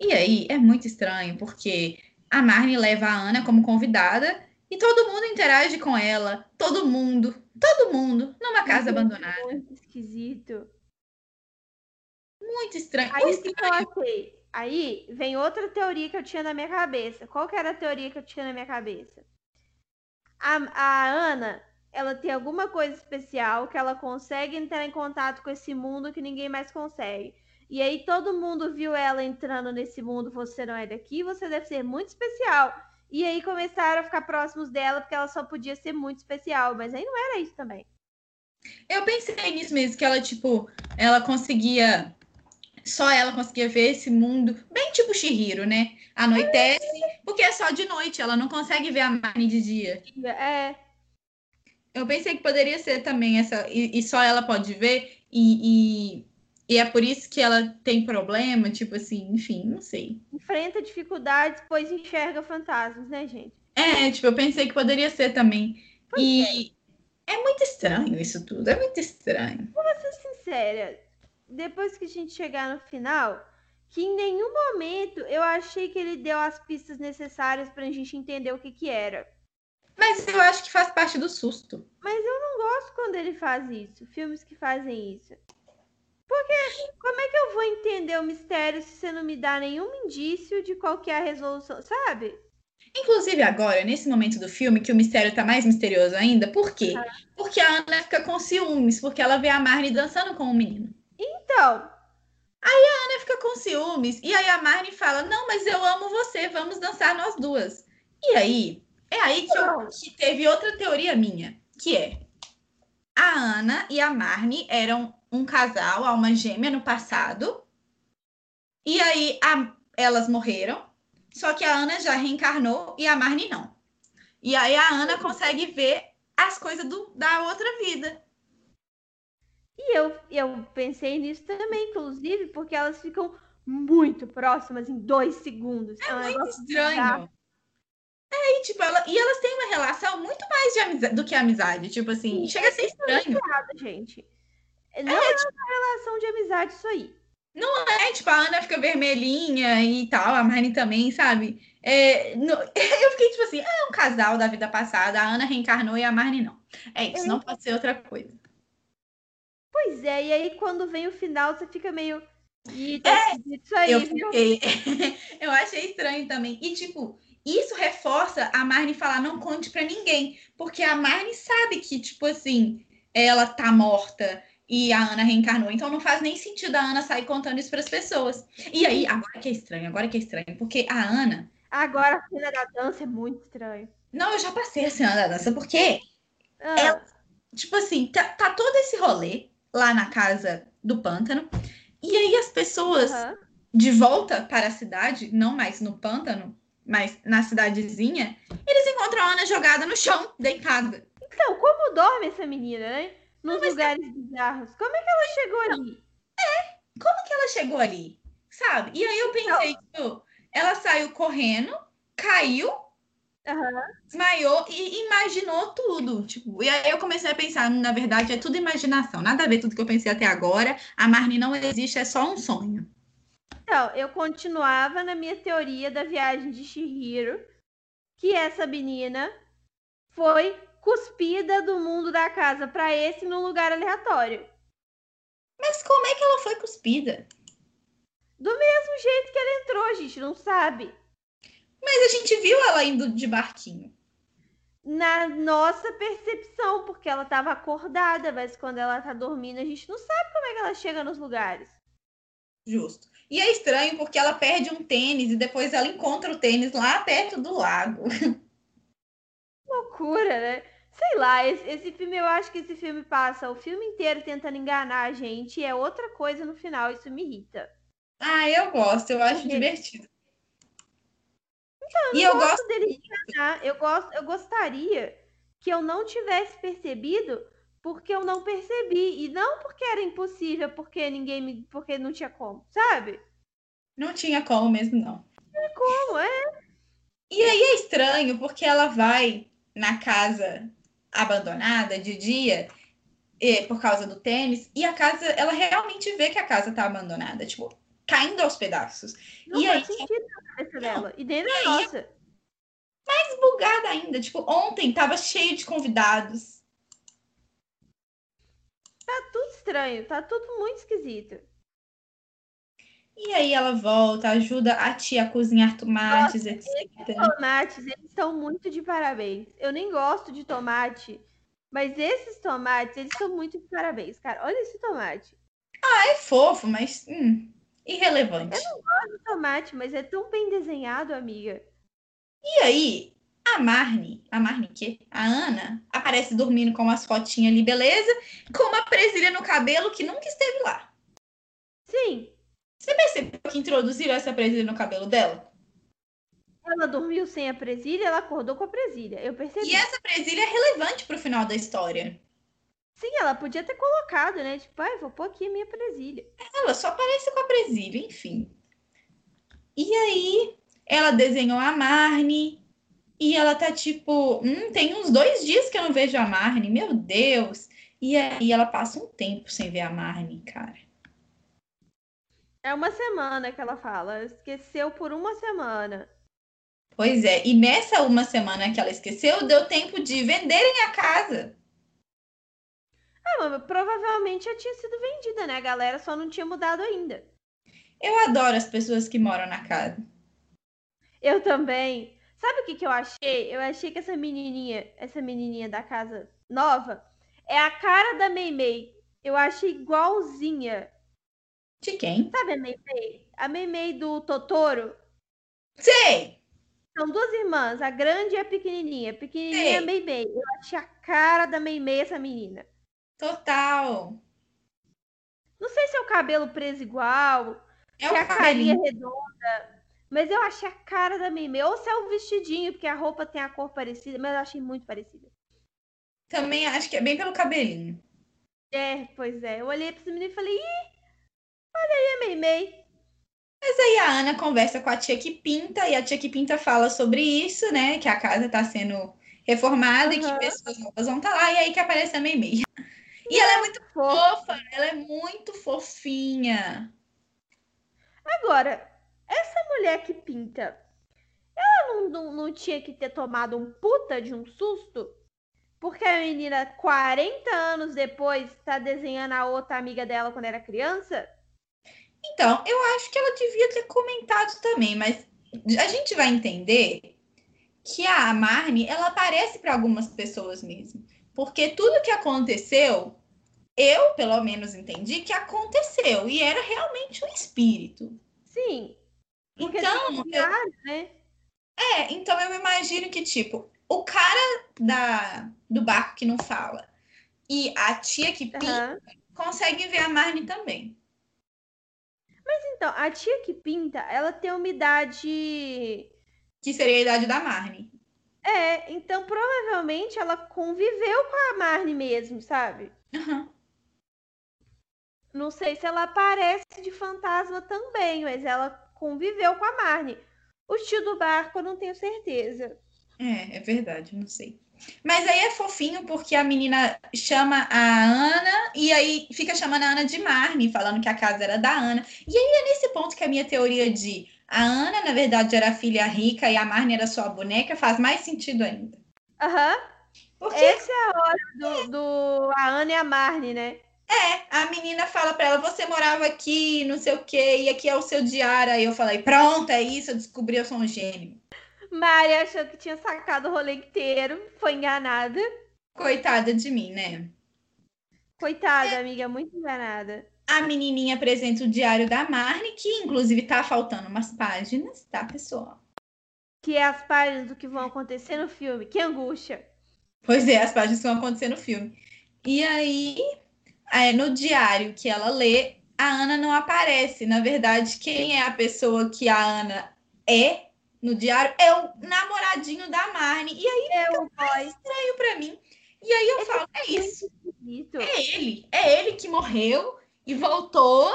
E aí é muito estranho, porque a Marnie leva a Ana como convidada e todo mundo interage com ela. Todo mundo, todo mundo, numa casa abandonada. Muito esquisito. Muito estranho. Aí Muito o que que eu achei? Aí vem outra teoria que eu tinha na minha cabeça. Qual que era a teoria que eu tinha na minha cabeça? A, a Ana, ela tem alguma coisa especial que ela consegue entrar em contato com esse mundo que ninguém mais consegue. E aí todo mundo viu ela entrando nesse mundo, você não é daqui, você deve ser muito especial. E aí começaram a ficar próximos dela porque ela só podia ser muito especial, mas aí não era isso também. Eu pensei nisso mesmo, que ela, tipo, ela conseguia. Só ela conseguia ver esse mundo, bem tipo Shihiro, né? Anoitece, porque é só de noite, ela não consegue ver a Marnie de dia. É, Eu pensei que poderia ser também essa, e, e só ela pode ver, e, e, e é por isso que ela tem problema, tipo assim, enfim, não sei. enfrenta dificuldades, pois enxerga fantasmas, né, gente? É, tipo, eu pensei que poderia ser também. E é muito estranho isso tudo, é muito estranho. sincera, depois que a gente chegar no final, que em nenhum momento eu achei que ele deu as pistas necessárias pra gente entender o que que era. Mas eu acho que faz parte do susto. Não gosto quando ele faz isso, filmes que fazem isso. Porque como é que eu vou entender o mistério se você não me dá nenhum indício de qual que é a resolução, sabe? Inclusive agora, nesse momento do filme, que o mistério tá mais misterioso ainda, por quê? Porque a Ana fica com ciúmes, porque ela vê a Marnie dançando com o menino. Então, A Ana fica com ciúmes, e aí a Marnie fala, não, mas eu amo você, vamos dançar nós duas. E aí, é aí que, eu, que teve outra teoria minha, que é, a Ana e a Marnie eram um casal, alma gêmea no passado, e aí a- elas morreram, só que a Ana já reencarnou e a Marnie não. E aí a Ana consegue ver as coisas do- da outra vida. e eu, eu pensei nisso também, inclusive, porque elas ficam muito próximas em dois segundos. É, um Muito estranho. É, e, tipo, ela, e elas têm uma relação muito mais de amizade, do que amizade. Tipo assim, Sim, chega a ser estranho. gente. Não é, uma relação de amizade isso aí. É, tipo, a Ana fica vermelhinha e tal, a Marnie também, sabe? É, no- eu fiquei tipo assim, ah, é um casal da vida passada, a Ana reencarnou e a Marnie não. É isso, não pode ser outra coisa. Pois é, e aí quando vem o final, você fica meio. Tá esquisito isso aí, Eu fiquei. eu achei estranho também. E, tipo, isso reforça a Marnie falar não conte pra ninguém. Porque a Marnie sabe que, tipo assim, ela tá morta e a Ana reencarnou. Então não faz nem sentido a Ana sair contando isso pras pessoas. E aí, agora que é estranho, agora que é estranho. Porque a Ana. Agora a cena da dança é muito estranho. Não, eu já passei a cena da dança, porque, Ah, Ela- tipo assim, tá, tá todo esse rolê lá na casa do pântano. E aí as pessoas aham. de volta para a cidade, não mais no pântano, mas na cidadezinha, eles encontram a Ana jogada no chão, deitada. Então, como dorme essa menina, né? Nos lugares bizarros. Como é que ela chegou ali? Como que ela chegou ali? Sabe? E aí eu pensei, tipo, ela saiu correndo, caiu, Aham. desmaiou e imaginou tudo. Tipo, e aí eu comecei a pensar, na verdade, é tudo imaginação. Nada a ver tudo que eu pensei até agora. A Marnie não existe, é só um sonho. Então, eu continuava na minha teoria da viagem de Shihiro, que essa menina foi cuspida do mundo da casa pra esse num lugar aleatório. Mas como é que ela foi cuspida? Do mesmo jeito que ela entrou, a gente não sabe. Mas a gente viu ela indo de barquinho. Na nossa percepção, porque ela tava acordada, mas quando ela tá dormindo, a gente não sabe como é que ela chega nos lugares. Justo. E é estranho porque ela perde um tênis e depois ela encontra o tênis lá perto do lago. Loucura, né? Sei lá, esse, esse filme, eu acho que esse filme passa o filme inteiro tentando enganar a gente e é outra coisa no final, isso me irrita. Ah, eu gosto, eu acho Porque- divertido. Então, e eu gosto gosto. dele enganar. Eu, gosto, eu gostaria que eu não tivesse percebido porque eu não percebi. E não porque era impossível, porque ninguém me. porque não tinha como, sabe? Não tinha como mesmo, não. Como? É. E aí é estranho, porque ela vai na casa abandonada de dia eh, por causa do tênis, e a casa, ela realmente vê que a casa tá abandonada, tipo, caindo aos pedaços. Não E faz aí- sentido na cabeça dela. E nem na aí- nossa. Mais bugada ainda, tipo, ontem tava cheio de convidados. Tá tudo estranho, tá tudo muito esquisito. E aí ela volta, ajuda a tia a cozinhar tomates, etc. Tomates, eles estão muito de parabéns. Eu nem gosto de tomate, mas esses tomates, eles estão muito de parabéns, cara. Olha esse tomate. É fofo, mas hum, irrelevante. Esse tomate, mas é tão bem desenhado, amiga. E aí, a Marne, a Marne que? A Ana, aparece dormindo com umas fotinhas ali, beleza? Com uma presilha no cabelo que nunca esteve lá. Sim, Você percebeu que introduziram essa presilha no cabelo dela? ela dormiu sem a presilha, ela acordou com a presilha. Eu percebi. E essa presilha é relevante pro final da história. Sim, ela podia ter colocado, né? Tipo, ai, vou pôr aqui a minha presilha. Ela só aparece com a presilha, enfim. E aí, ela desenhou a Marne. E ela tá tipo, hum, tem uns dois dias que eu não vejo a Marne, meu Deus. E aí ela passa um tempo sem ver a Marne, cara. É uma semana que ela fala. Esqueceu por uma semana. Pois é, e nessa uma semana que ela esqueceu, deu tempo de venderem a casa. Ah, mas provavelmente já tinha sido vendida, né? A galera só não tinha mudado ainda. Eu adoro as pessoas que moram na casa. Eu também. Sabe o que, que eu achei? Eu achei que essa menininha, essa menininha da casa nova, é a cara da Meimei. Eu achei igualzinha. De quem? Sabe a Meimei? A Meimei do Totoro. Sei! São duas irmãs, a grande e a pequenininha. A pequenininha é a Sei. Meimei. Eu achei a cara da Meimei essa menina. Total. Não sei se é o cabelo preso igual, É se é a carinha redonda, mas eu achei a cara da Meimei. Ou se é o vestidinho, porque a roupa tem a cor parecida, mas eu achei muito parecida. Também acho que é bem pelo cabelinho. É, pois é. Eu olhei pra esse menino e falei, ih, olha aí a Meimei. Mas aí a Ana conversa com a tia que pinta e a tia que pinta fala sobre isso, né? Que a casa está sendo reformada e que Uhum. pessoas novas vão estar lá. E aí que aparece a Meimei. E ela é muito fofa, ela é muito fofinha. Agora, essa mulher que pinta, ela não, não, não tinha que ter tomado um puta de um susto? Porque a menina, 40 anos depois, tá desenhando a outra amiga dela quando era criança? Então, eu acho que ela devia ter comentado também, mas a gente vai entender que a Marne, ela aparece para algumas pessoas mesmo. Porque tudo que aconteceu, eu, pelo menos, entendi que aconteceu. E era realmente um espírito. Sim. Então, tem eu- né? É, então eu imagino que, tipo, o cara da, do barco que não fala e a tia que pinta conseguem ver a Marne também. Então, a tia que pinta, ela tem uma idade. Que seria a idade da Marne. É, então provavelmente ela conviveu com a Marne mesmo, sabe? Aham. Não sei se ela aparece de fantasma também, mas ela conviveu com a Marne. O tio do barco, eu não tenho certeza. É, é verdade, não sei. Mas aí é fofinho porque a menina chama a Ana e aí fica chamando a Ana de Marne, falando que a casa era da Ana. E aí é nesse ponto que a minha teoria de a Ana, na verdade, era filha rica e a Marne era só a boneca faz mais sentido ainda. Aham. Porque Essa é a hora do, do a Ana e a Marne, né? É, a menina fala pra ela, você morava aqui, não sei o quê, e aqui é o seu diário. Aí eu falei, pronto, é isso, eu descobri, eu sou um gênio. Mari achou que tinha sacado o rolê inteiro, foi enganada. Coitada de mim, né? Coitada, amiga, muito enganada. A menininha apresenta o diário da Marne, que inclusive tá faltando umas páginas, tá, pessoal? Que é as páginas do que vão acontecer no filme. Que angústia. Pois é, as páginas que vão acontecer no filme. E aí, é, no diário que ela lê, a Ana não aparece. Na verdade, quem é a pessoa que a Ana é no diário é o namoradinho da Marne. E aí É fica o mais boy. estranho pra mim. E aí eu Ele falo, é isso. Esquisito. É ele. É ele que morreu e voltou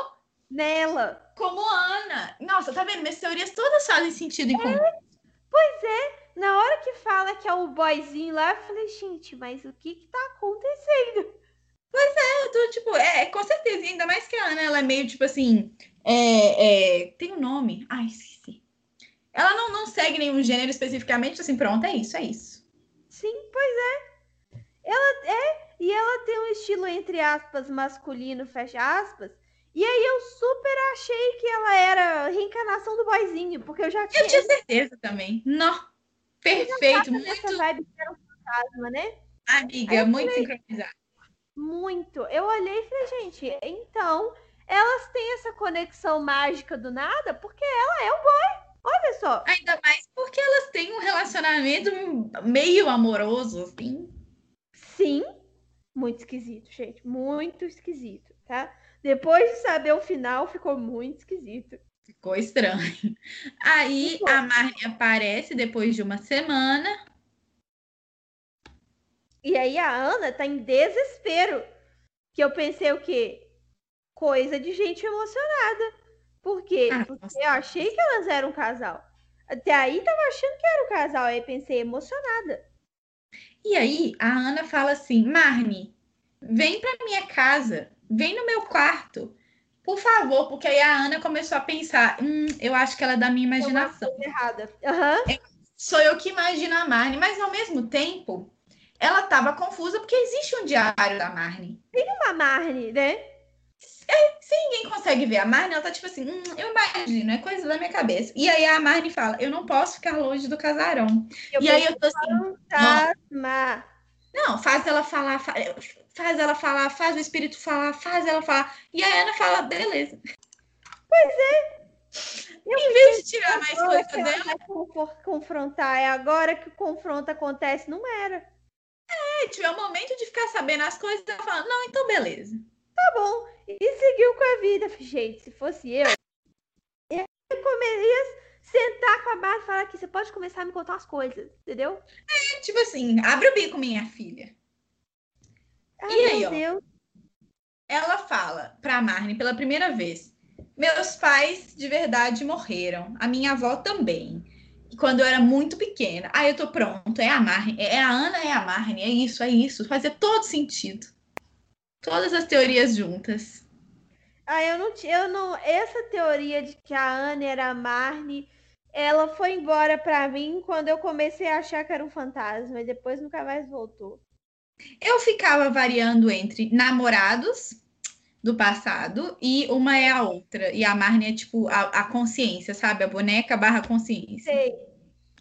Nela. como Ana. Nossa, tá vendo? Minhas teorias todas fazem sentido em comum. Na hora que fala que é o boyzinho lá, eu falei, gente, mas o que que tá acontecendo? Eu tô, tipo, é, com certeza. E ainda mais que a Ana, ela é meio, tipo assim, é, é, tem um nome. Ai, esqueci. Ela não, não segue nenhum gênero especificamente, assim, pronto, é isso, é isso. Sim, pois é. Ela é, e ela tem um estilo, entre aspas, masculino, fecha aspas. E aí eu super achei que ela era reencarnação do boyzinho, porque eu já tinha, Eu tinha certeza também. Não. Perfeito, muito, essa vibe que era um fantasma, né? amiga, eu muito sincronizado. Muito. Eu olhei e falei, gente, então elas têm essa conexão mágica do nada, porque ela é o boy. Olha só. Ainda mais porque elas têm um relacionamento meio amoroso, assim. Sim, muito esquisito, gente. Muito esquisito, tá? Depois de saber o final, ficou muito esquisito. Ficou estranho. Aí Ficou. a Marne aparece depois de uma semana. E aí a Ana tá em desespero. Que eu pensei o quê? Coisa de gente emocionada. Por quê? Ah, Porque nossa. eu achei que elas eram um casal. Até aí tava achando que era um casal. Aí pensei emocionada. E aí a Ana fala assim: Marne, vem pra minha casa, vem no meu quarto, por favor, porque aí a Ana começou a pensar: hum, eu acho que ela é da minha imaginação. Errada. Aham. Sou eu que imagino a Marne, mas ao mesmo tempo ela estava confusa porque existe um diário da Marne. Uma Marne, né? Se ninguém consegue ver a Marne, ela tá tipo assim, hum, eu imagino, é coisa da minha cabeça. E aí a Marne fala: eu não posso ficar longe do casarão. Eu e aí eu tô assim, fantasma. Não, faz ela falar, fa- faz ela falar, faz o espírito falar, faz ela falar. E a Ana fala, beleza. Eu Em vez de tirar mais coisa dela, confrontar. É agora que o confronto acontece. Não era. é, tiver o momento de ficar sabendo as coisas, ela fala, não, então beleza. Tá bom. E seguiu com a vida. Gente, se fosse eu, eu comeria sentar com a Bárbara e falar que você pode começar a me contar umas coisas, entendeu? É, tipo assim, abre o bico, minha filha. Ai, E aí, ó? Deus. Ela fala pra Marne pela primeira vez: Meus pais de verdade morreram, a minha avó também. E Quando eu era muito pequena. Aí eu tô pronto, é a Marne, é a Ana, é a Marne, é isso, é isso. Fazia todo sentido. Todas as teorias juntas. Ah, eu não tinha. Eu não. Essa teoria de que a Anne era a Marne, ela foi embora pra mim quando eu comecei a achar que era um fantasma. E depois nunca mais voltou. Eu ficava variando entre namorados do passado e uma é a outra. E a Marne é tipo a, a consciência, sabe? A boneca barra consciência. Sei.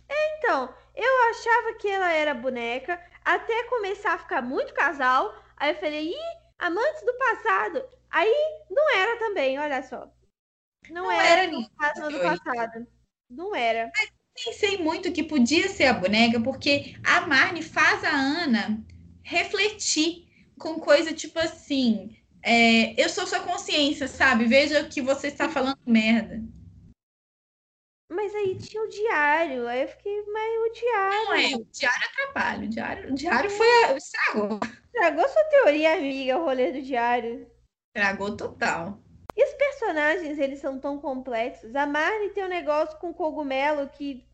É, então, eu achava que ela era boneca, até começar a ficar muito casal. Aí eu falei, ih, amantes do passado. Aí não era também, olha só. Não, Não era, era do passado. Não era. Pensei muito que podia ser a boneca, porque a Marne faz a Ana refletir com coisa tipo assim. é, eu sou sua consciência, sabe? Veja que você está falando merda. Mas aí tinha o diário. Aí eu fiquei, mas o diário. Não é, o diário atrapalha. O diário, o diário foi a, estragou. Estragou sua teoria, amiga, o rolê do diário. Estragou total. E os personagens, eles são tão complexos. A Marnie tem um negócio com cogumelo que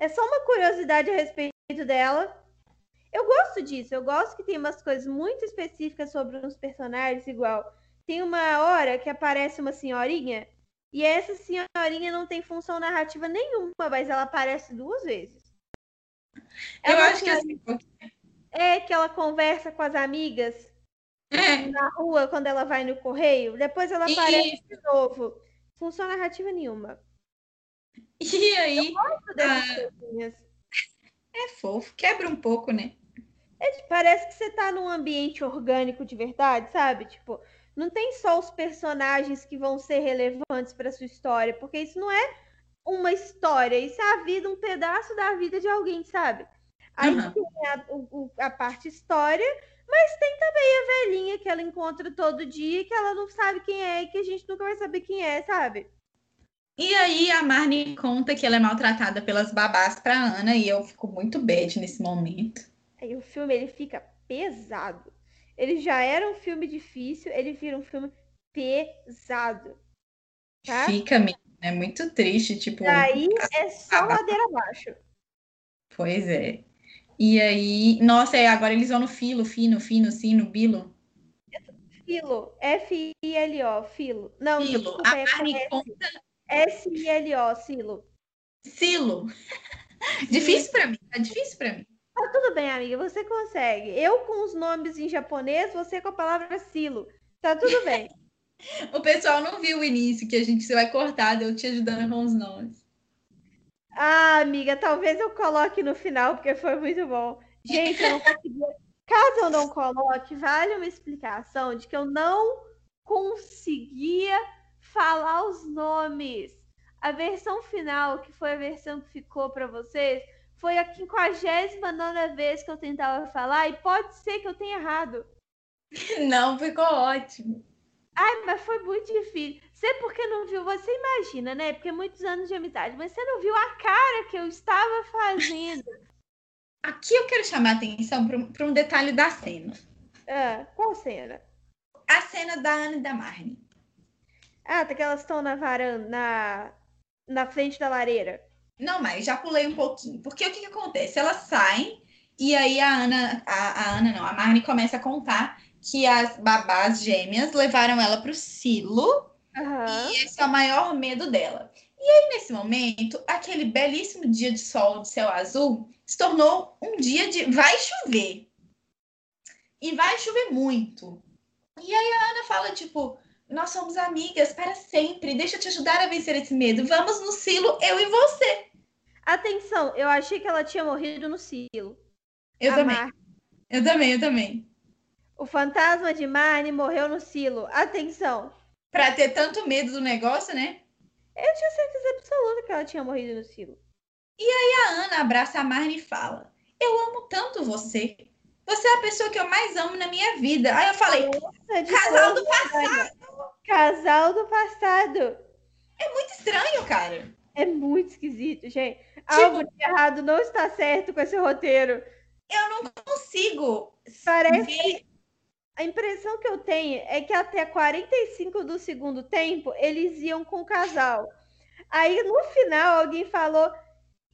é só uma curiosidade a respeito dela. Eu gosto disso. Eu gosto que tem umas coisas muito específicas sobre uns personagens igual. Tem uma hora que aparece uma senhorinha e essa senhorinha não tem função narrativa nenhuma, mas ela aparece duas vezes. É Eu acho que assim. É que ela conversa com as amigas É, na rua quando ela vai no correio. Depois ela aparece de novo. Função narrativa nenhuma. e aí Ah. é fofo, quebra um pouco, né? É, parece que você tá num ambiente orgânico de verdade, sabe? Tipo, não tem só os personagens que vão ser relevantes para sua história, porque isso não é uma história, isso é a vida, um pedaço da vida de alguém, sabe? Aí Aham. tem a, o- o- a parte história, Mas tem também a velhinha que ela encontra todo dia, que ela não sabe quem é e que a gente nunca vai saber quem é, sabe? E aí a Marnie conta que ela é maltratada pelas babás pra Ana e eu fico muito bad nesse momento. Aí o filme ele fica pesado. Ele já era um filme difícil, ele vira um filme pesado. Tá? Fica mesmo, é muito triste, tipo. Daí é só ladeira abaixo. Pois é. E aí, nossa, é, agora eles vão no filo, fino, fino, sino, bilo. Filo, F-I-L-O, filo. Não, Filo. desculpa, A é conta S-I-L-O, silo. silo. Difícil pra mim, tá difícil pra mim. Tá tudo bem, amiga, você consegue. Eu com os nomes em japonês, você com a palavra silo. Tá tudo bem. O pessoal não viu o início, que a gente vai cortar, eu te ajudando com os nomes. Ah, amiga, talvez eu coloque no final, porque foi muito bom. Gente, eu não conseguia. Caso eu não coloque, vale uma explicação de que eu não conseguia falar os nomes. A versão final, que foi a versão que ficou para vocês, foi a 59 vez que eu tentava falar, e pode ser que eu tenha errado. Não, ficou ótimo. Ai, mas foi muito difícil. Você porque não viu, você imagina, né? Porque muitos anos de amizade, mas você não viu a cara que eu estava fazendo. Aqui eu quero chamar a atenção para um, um detalhe da cena. Ah, qual cena? A cena da Ana e da Marnie. Ah, tá que elas estão na varanda, na, na frente da lareira. Não, mas já pulei um pouquinho. Porque o que, que acontece? Elas saem e aí a Ana, a, a Ana não, a Marnie começa a contar que as babás gêmeas levaram ela pro silo Aham. e esse é o maior medo dela. E aí, nesse momento, aquele belíssimo dia de sol de céu azul se tornou um dia de vai chover. E vai chover muito. E aí a Ana fala, tipo, nós somos amigas para sempre, deixa eu te ajudar a vencer esse medo. Vamos no silo, eu e você. Atenção, eu achei que ela tinha morrido no silo. Eu A também, Mar- eu também, eu também. O fantasma de Marnie morreu no silo. Atenção. Pra ter tanto medo do negócio, né? Eu tinha certeza absoluta que ela tinha morrido no silo. A Ana abraça a Marnie e fala: Eu amo tanto você. Você é a pessoa que eu mais amo na minha vida. Aí eu falei: Nossa, Casal do passado. Casal do passado. Muito estranho, cara. É muito esquisito, gente. Tipo- Algo de errado não está certo com esse roteiro. Eu não consigo Parece ver. A impressão que eu tenho é que até 45 do segundo tempo eles iam com o casal. Aí no final alguém falou: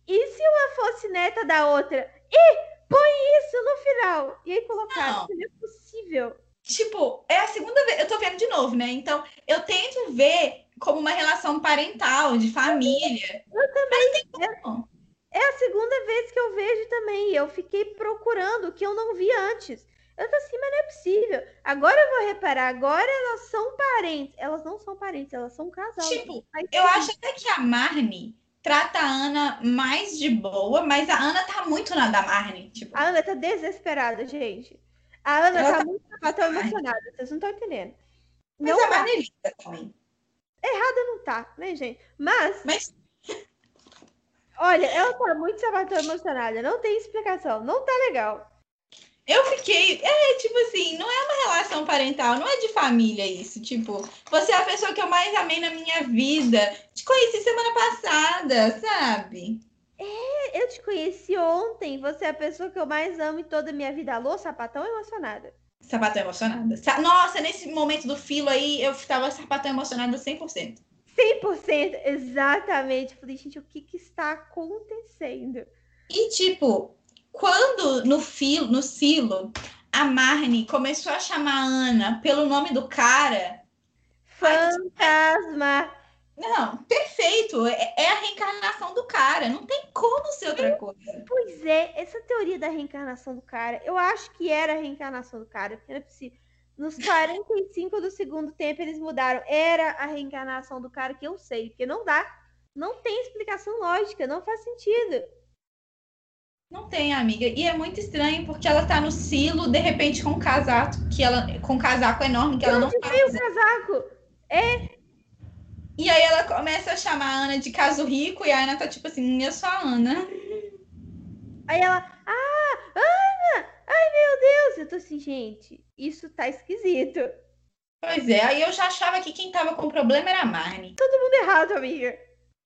e se uma fosse neta da outra? Ih, põe isso no final. E aí colocaram: Não. não é possível. Tipo, é a segunda vez. Eu tô vendo de novo, né? Então, eu tento ver como uma relação parental, de família. Eu também. Como. É a segunda vez que eu vejo também. E eu fiquei procurando o que eu não vi antes. Eu tô assim, mas não é possível. Agora eu vou reparar. Agora elas são parentes. Elas não são parentes, elas são um casal. Tipo, Mas eu acho até que a Marnie trata a Ana mais de boa, mas a Ana tá muito na da Marnie. Tipo, A Ana tá desesperada, gente. A Ana Ela tá, tá muito demais. emocionada. Vocês não estão entendendo. mas Não a tá. Marnie é linda também. Errada não tá, né, gente? Mas, Mas olha, ela tá muito sapatão emocionada. Não tem explicação. Não tá legal. Eu fiquei. É, tipo assim, não é uma relação parental, não é de família isso. Tipo, você é a pessoa que eu mais amei na minha vida. Te conheci semana passada, sabe? Eu te conheci ontem. Você é a pessoa que eu mais amo em toda a minha vida. Alô, sapatão emocionada. Sapatão emocionada. Sa- Nossa, nesse momento do filo aí, eu tava sapatão emocionada 100%. 100%, exatamente. Falei, gente, o que que está acontecendo? E, tipo, quando no filo, no silo, a Marnie começou a chamar a Ana pelo nome do cara. Fantasma. Não, perfeito. É, é a reencarnação do cara. Não tem como ser outra coisa. Pois é, essa teoria da reencarnação do cara, eu acho que era a reencarnação do cara, porque é possível. Nos 45 do segundo tempo eles mudaram. Era a reencarnação do cara que eu sei, porque não dá. Não tem explicação lógica, não faz sentido. Não tem, amiga. E é muito estranho porque ela tá no silo, de repente, com um casaco que ela, com um casaco enorme que ela não tá veio o casaco? E aí ela começa a chamar a Ana de caso rico, e a Ana tá tipo assim, eu sou a Ana. Aí ela, ah, Ana, Ai, meu Deus! Eu tô assim, gente, isso tá esquisito. Pois é, aí eu já achava que quem tava com problema era a Marne. Todo mundo errado, amiga.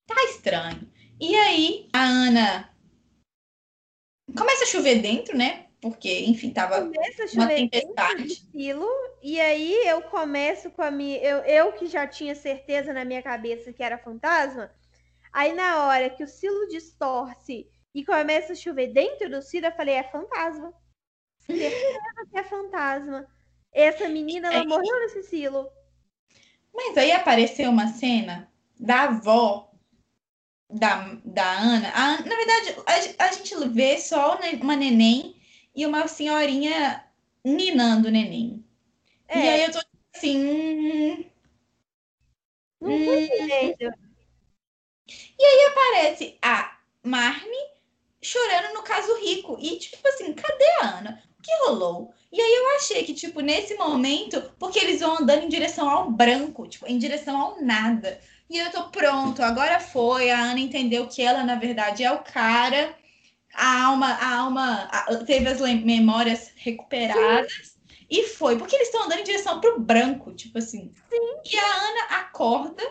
Tá estranho. E aí, a Ana começa a chover dentro, né? Porque, enfim, tava Começa a uma chover dentro tempestade. do silo, e aí eu começo com a minha. Eu, eu que já tinha certeza na minha cabeça que era fantasma. Aí na hora que o silo distorce e começa a chover dentro do silo, eu falei, é fantasma. Certeza que é fantasma. Essa menina, ela É. morreu nesse silo. Mas aí apareceu uma cena da avó da, da Ana. A na verdade, a, a gente vê só uma neném e uma senhorinha ninando o neném. É, E aí eu tô assim. hum, não tô entendendo. aparece a Marne chorando no caso rico. E, tipo assim, cadê a Ana? O que rolou? E aí eu achei que, tipo, nesse momento, porque eles vão andando em direção ao branco, tipo, em direção ao nada. E eu tô pronto, agora foi. A Ana entendeu que ela, na verdade, é o cara. A alma, a alma a- teve as memórias recuperadas. E foi, porque eles estão andando em direção pro branco, tipo assim. E a Ana acorda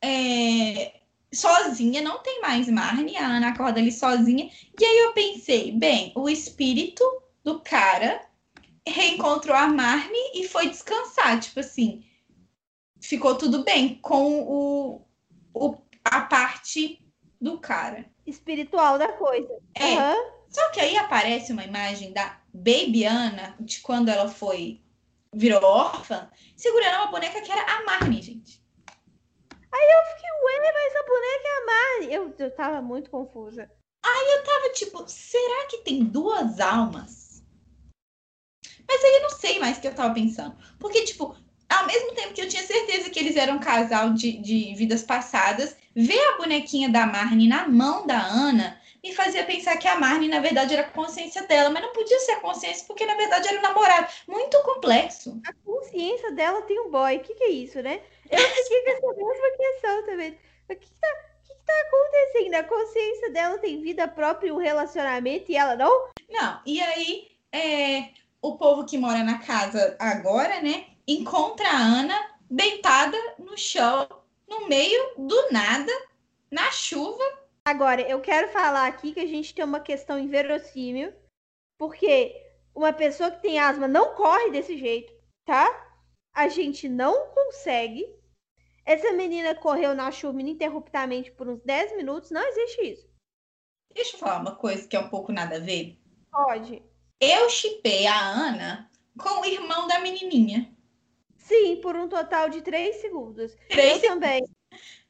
é, sozinha, não tem mais Marne, a Ana acorda ali sozinha. E aí eu pensei, bem, o espírito do cara reencontrou a Marne e foi descansar, tipo assim, ficou tudo bem com o, o- a parte do cara. Espiritual da coisa. É, Aham. só que aí aparece uma imagem da Baby Ana, de quando ela foi, virou órfã, segurando uma boneca que era a Marne, gente. Eu fiquei, ué, mas a boneca é a Mari. Eu, eu tava muito confusa. tava tipo, será que tem duas almas? Mas aí eu não sei mais o que eu tava pensando. Porque, tipo, ao mesmo tempo que eu tinha certeza que eles eram um casal de, de vidas passadas, ver a bonequinha da Marne na mão da Ana me fazia pensar que a Marne, na verdade, era a consciência dela. Mas não podia ser a consciência, porque, na verdade, era o namorado. Muito complexo. A consciência dela tem um boy. O que, que é isso, né? Eu fiquei com essa mesma questão também. O que, que, tá, o que, que tá acontecendo? A consciência dela tem vida própria e um relacionamento e ela não? Não, e aí é, o povo que mora na casa agora, né, encontra a Ana deitada no chão, no meio do nada, na chuva. Agora, eu quero falar aqui que a gente tem uma questão inverossímil, porque uma pessoa que tem asma não corre desse jeito, tá? A gente não consegue. Essa menina correu na chuva ininterruptamente por uns 10 minutos. Não existe isso. Deixa eu falar uma coisa que é um pouco nada a ver. Pode. Eu chipei a Ana com o irmão da menininha. Sim, por um total de 3 segundos. Três Eu também.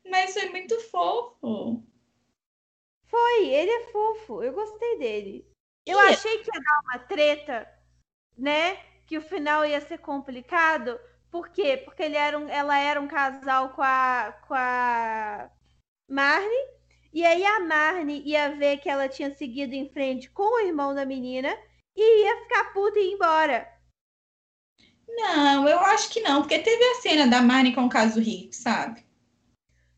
Mas foi muito fofo. Foi, ele é fofo. Eu gostei dele. Eu achei que ia dar uma treta, né? Que o final ia ser complicado. Por quê? Porque ele era um, ela era um casal com a, com a Marne. E aí a Marne ia ver que ela tinha seguido em frente com o irmão da menina e ia ficar puta e ir embora. Não, eu acho que não, porque teve a cena da Marne com o caso Rico, sabe?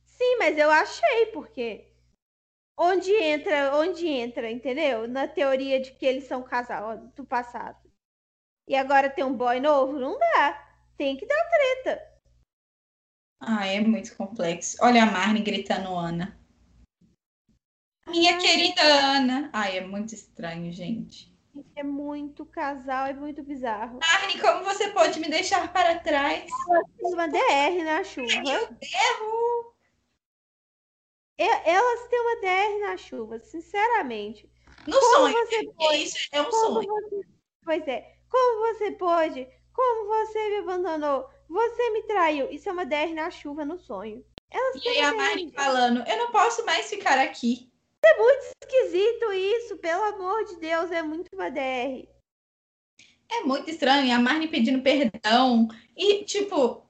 Sim, mas eu achei, porque onde entra, onde entra, entendeu? Na teoria de que eles são casal do passado. E agora tem um boy novo, não dá. Tem que dar treta. Ah, é muito complexo. Olha a Marne gritando Ana. Minha querida Ana. Ai, é muito estranho, gente. É muito casal, é muito bizarro. Marne, como você pode me deixar para trás? Tem uma DR na chuva. Erro! E- Elas têm uma DR na chuva, sinceramente. No Como sonho. você pode? Isso é um sonho. você... Pois é. Como você pôde? Como você me abandonou? Você me traiu. Isso é uma DR na chuva no sonho. Elas E aí a DR. falando, eu não posso mais ficar aqui. Esquisito isso, pelo amor de Deus, é muito uma DR. É muito estranho. E a Marne pedindo perdão. E, tipo,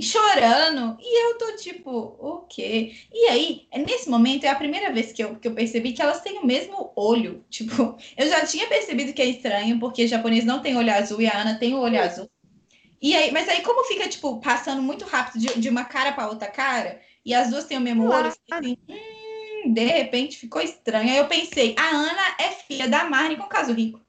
chorando. E eu tô tipo, o quê? E aí, nesse momento, é a primeira vez que eu, que eu percebi que elas têm o mesmo olho. Tipo, eu já tinha percebido que é estranho, porque japonês não tem olho azul e a Ana tem o olho azul. E aí, mas aí, como fica, tipo, passando muito rápido de, de uma cara pra outra cara, e as duas têm o mesmo olho, assim, hum, de repente ficou estranho. Aí eu pensei, a Ana é filha da Marne com caso rico.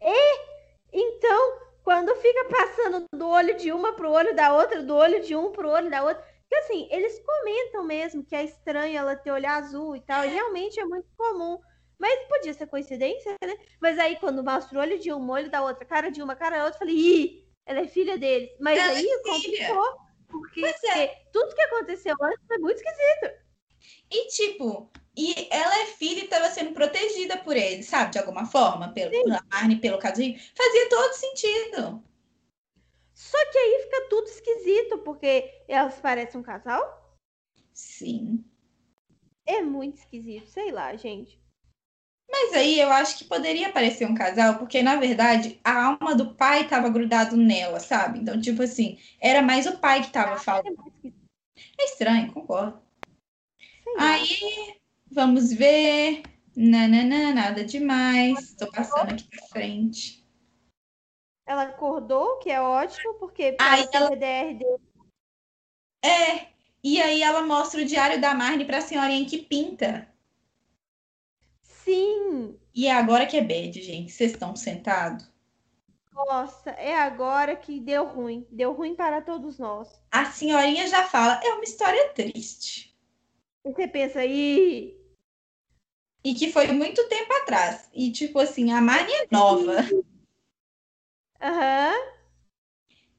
E então, quando fica passando do olho de uma pro olho da outra, do olho de um pro olho da outra, porque assim, eles comentam mesmo que é estranho ela ter olho azul e tal, e realmente é muito comum. Mas podia ser coincidência, né? Mas aí, quando mostra o olho de um, olho da outra, cara de uma, cara da outra, eu falei, ih, ela é filha deles. Mas Ela é aí filha. complicou, porque Pois é. tudo que aconteceu antes foi muito esquisito. E tipo, e ela é filha e estava sendo protegida por ele, sabe? De alguma forma, pelo, pela Marne, pelo de Fazia todo sentido. Só que aí fica tudo esquisito, porque elas parecem um casal. Sim. É muito esquisito, sei lá, gente. Mas aí eu acho que poderia parecer um casal, porque na verdade a alma do pai estava grudado nela, sabe? Então, tipo assim, era mais o pai que estava É falando. esquisito, É estranho, concordo. Aí, vamos ver. Nananã, nada demais. Tô passando aqui pra frente. Ela acordou, que é ótimo, porque Aí pelo ela- dele. É, e aí ela mostra o diário da Marne pra senhorinha que pinta. Sim! E é agora que é bad, gente. Vocês estão sentados? Nossa, é agora que deu ruim. Deu ruim para todos nós. A senhorinha já fala, é uma história triste. E você pensa aí. E que foi muito tempo atrás. E, tipo assim, a Marne é nova. Aham.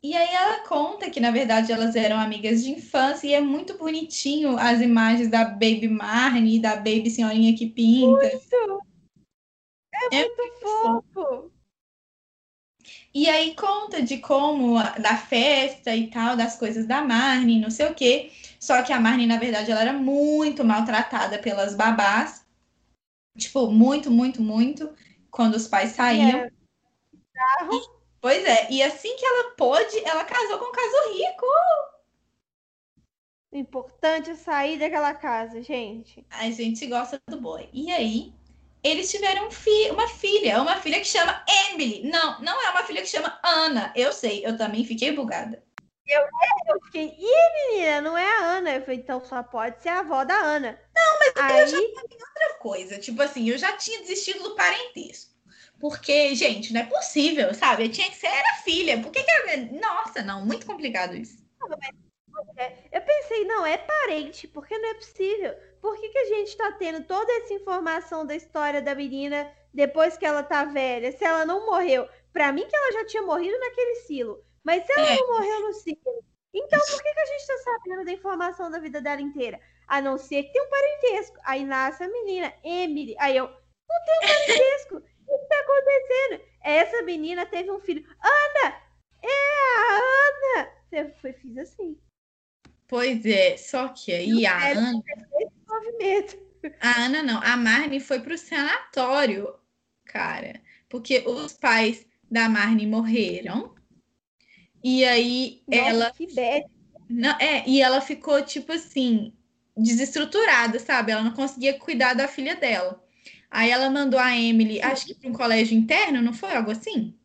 E aí ela conta que, na verdade, elas eram amigas de infância e é muito bonitinho as imagens da Baby Marne e da Baby Senhorinha que pinta. É É muito fofo. E aí conta de como, da festa e tal, das coisas da Marne, não sei o quê. Só que a Marne, na verdade, ela era muito maltratada pelas babás. Tipo, muito, muito, muito. Quando os pais saíam. É, Pois é, e assim que ela pôde, ela casou com um caso rico. o importante é sair daquela casa, gente. A gente gosta do boy. E aí, eles tiveram um fi uma filha, uma filha que chama Emily. Não, não é uma filha que chama Ana. Eu sei, eu também fiquei bugada. Eu fiquei, ih, menina, não é a Ana. Eu falei, então só pode ser a avó da Ana. Não, mas eu aí, já Outra coisa, tipo assim, eu já tinha desistido do parentesco. Porque, gente, não é possível, sabe? Eu tinha que ser era filha. Por que, que eu... Nossa, não, muito complicado isso. eu pensei, não, é parente, porque não é possível. Por que, que a gente tá tendo toda essa informação da história da menina depois que ela tá velha? Se ela não morreu. Pra mim que ela já tinha morrido naquele silo. Mas se ela É. não morreu no silo, então por que, que a gente tá sabendo da informação da vida dela inteira? A não ser que tem um parentesco. Aí nasce a menina, Emily. Aí eu, não tem um parentesco. O que tá acontecendo? Essa menina teve um filho. Ana! É a Ana! Eu fiz assim. Pois é, só que aí a Ana. Movimento. A Ana não, a Marne foi pro sanatório, cara, porque os pais da Marne morreram. E aí Nossa, ela, que bad. não, é, e ela ficou tipo assim, desestruturada, sabe? Ela não conseguia cuidar da filha dela. Aí ela mandou a Emily, acho que para um colégio interno, não foi algo assim?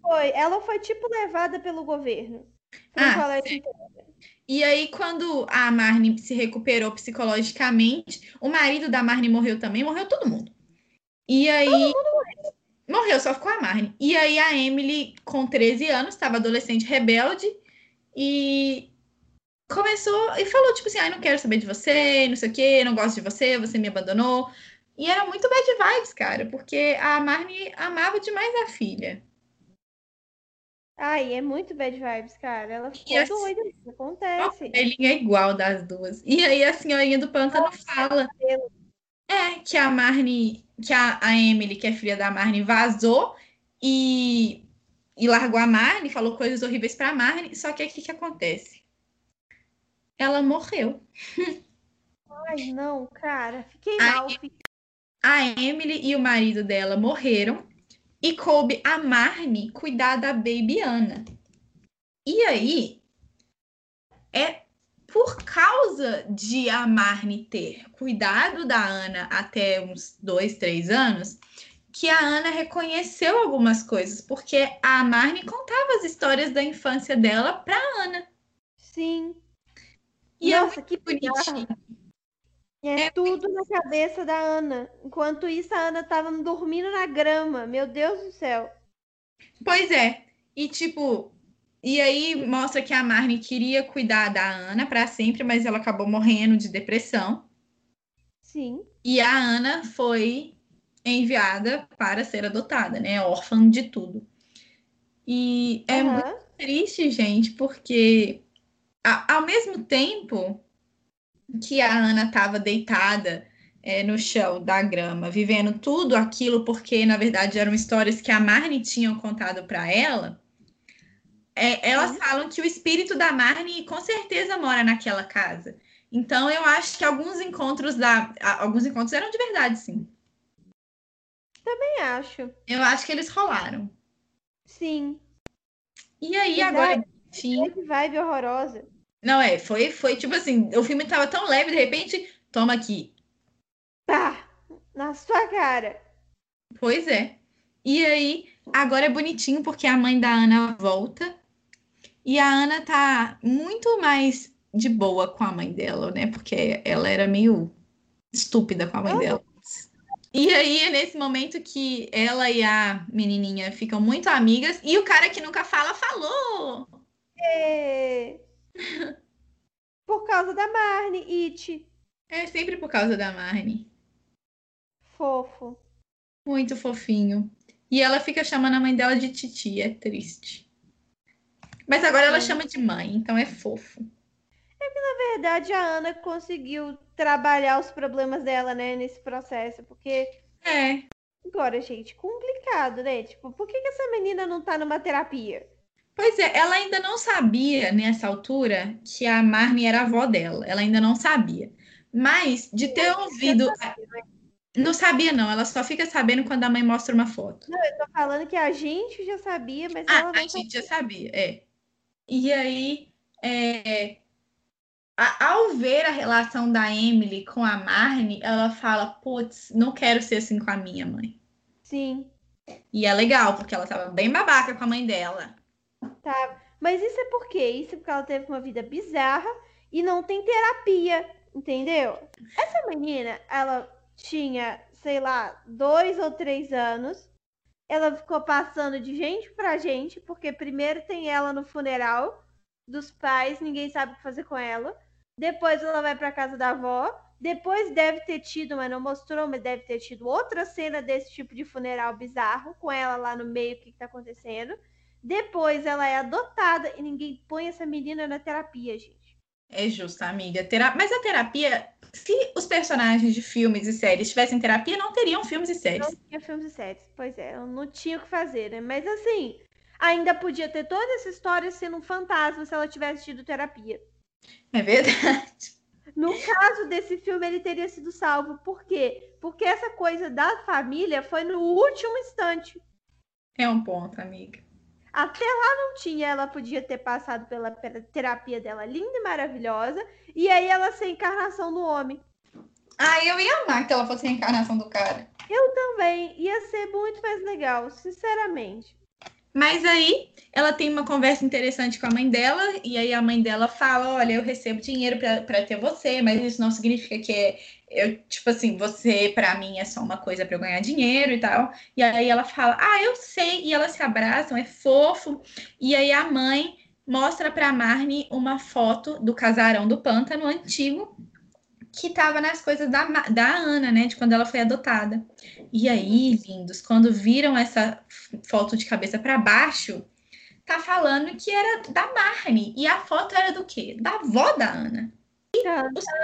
Foi. Ela foi tipo levada pelo governo. Pra um Ah, colégio interno. E aí, quando a Marne se recuperou psicologicamente, o marido da Marne morreu também, morreu todo mundo. E aí. morreu. só ficou a Marne. E aí, a Emily, com 13 anos, estava adolescente rebelde e começou e falou: tipo assim, ai, não quero saber de você, não sei o quê, não gosto de você, você me abandonou. E era muito bad vibes, cara, porque a Marne amava demais a filha. Ai, é muito bad vibes, cara. Ela ficou assim- doida. Isso A acontece. velhinha é igual das duas. E aí, a senhorinha do pântano fala. É, que a Marne, que a, a Emily, que é filha da Marne, vazou e, e largou a Marne, falou coisas horríveis pra Marne, só que o que, que acontece? Ela morreu. Ai, não, cara. Fiquei Ai, mal. Fiquei... A Emily e o marido dela morreram e coube a Marne cuidar da baby Ana. E aí, é por causa de a Marne ter cuidado da Ana até uns dois, três anos, que a Ana reconheceu algumas coisas, porque a Marne contava as histórias da infância dela pra Ana. Sim. E é Nossa, que bizarro. bonitinho. É, é tudo na cabeça da Ana. Enquanto isso, a Ana tava dormindo na grama. Meu Deus do céu. Pois é. E tipo, e aí mostra que a Marnie queria cuidar da Ana para sempre, mas ela acabou morrendo de depressão. Sim. E a Ana foi enviada para ser adotada, né? Órfã de tudo. E é uhum. muito triste, gente, porque a, ao mesmo tempo que a Ana estava deitada é, no chão da grama, vivendo tudo aquilo, porque na verdade eram histórias que a Marnie tinha contado para ela. É, elas uhum. falam que o espírito da Marnie com certeza mora naquela casa. Então eu acho que alguns encontros da, alguns encontros eram de verdade, sim. Também acho. Eu acho que eles rolaram. Sim. E aí agora tinha vibe horrorosa. Não é, foi foi tipo assim, o filme tava tão leve de repente, toma aqui. Tá, na sua cara. Pois é. E aí, agora é bonitinho porque a mãe da Ana volta e a Ana tá muito mais de boa com a mãe dela, né? Porque ela era meio estúpida com a mãe dela. E aí é nesse momento que ela e a menininha ficam muito amigas e o cara que nunca fala falou. É... Por causa da Marnie, It. É sempre por causa da Marnie. Fofo. Muito fofinho. E ela fica chamando a mãe dela de Titi, é triste. Mas agora ela chama de mãe, então é fofo. É que, na verdade, a Ana conseguiu trabalhar os problemas dela, né, nesse processo, porque. É. Agora, gente, complicado, né? Tipo, por que, que essa menina não tá numa terapia? Pois é, ela ainda não sabia nessa altura que a Marnie era a avó dela. Ela ainda não sabia. Mas de ter ouvido. Não sabia, não. Ela só fica sabendo quando a mãe mostra uma foto. Não, eu tô falando que a gente já sabia, mas ah, ela não a gente já sabia, é. E aí, é, a, ao ver a relação da Emily com a Marnie, ela fala: Putz, não quero ser assim com a minha mãe. Sim. E é legal, porque ela tava bem babaca com a mãe dela. Tá. Mas isso é por quê? Isso é porque ela teve uma vida bizarra e não tem terapia, entendeu? Essa menina, ela tinha, sei lá, dois ou três anos. Ela ficou passando de gente pra gente, porque primeiro tem ela no funeral dos pais, ninguém sabe o que fazer com ela. Depois ela vai para casa da avó. Depois deve ter tido, mas não mostrou, mas deve ter tido outra cena desse tipo de funeral bizarro, com ela lá no meio, o que, está acontecendo. Depois ela é adotada e ninguém põe essa menina na terapia, gente. É justo, amiga. Tera... Mas a terapia, se os personagens de filmes e séries tivessem terapia, não teriam filmes e séries. Não tinha filmes e séries, pois é, não tinha o que fazer, né? Mas assim, ainda podia ter toda essa história sendo um fantasma se ela tivesse tido terapia. É verdade. No caso desse filme, ele teria sido salvo. Por quê? Porque essa coisa da família foi no último instante. É um ponto, amiga. Até lá não tinha, ela podia ter passado pela, terapia dela linda e maravilhosa, e aí ela ser encarnação do homem. Ah, eu ia amar que ela fosse a encarnação do cara. Eu também. Ia ser muito mais legal, sinceramente. Mas aí ela tem uma conversa interessante com a mãe dela, e aí a mãe dela fala: Olha, eu recebo dinheiro para ter você, mas isso não significa que é, eu, tipo assim, você para mim é só uma coisa para eu ganhar dinheiro e tal. E aí ela fala: Ah, eu sei. E elas se abraçam, é fofo. E aí a mãe mostra para Marnie uma foto do casarão do pântano antigo que estava nas coisas da, da Ana, né? De quando ela foi adotada. E aí, lindos, quando viram essa foto de cabeça para baixo, tá falando que era da Marnie. E a foto era do quê? Da avó da Ana.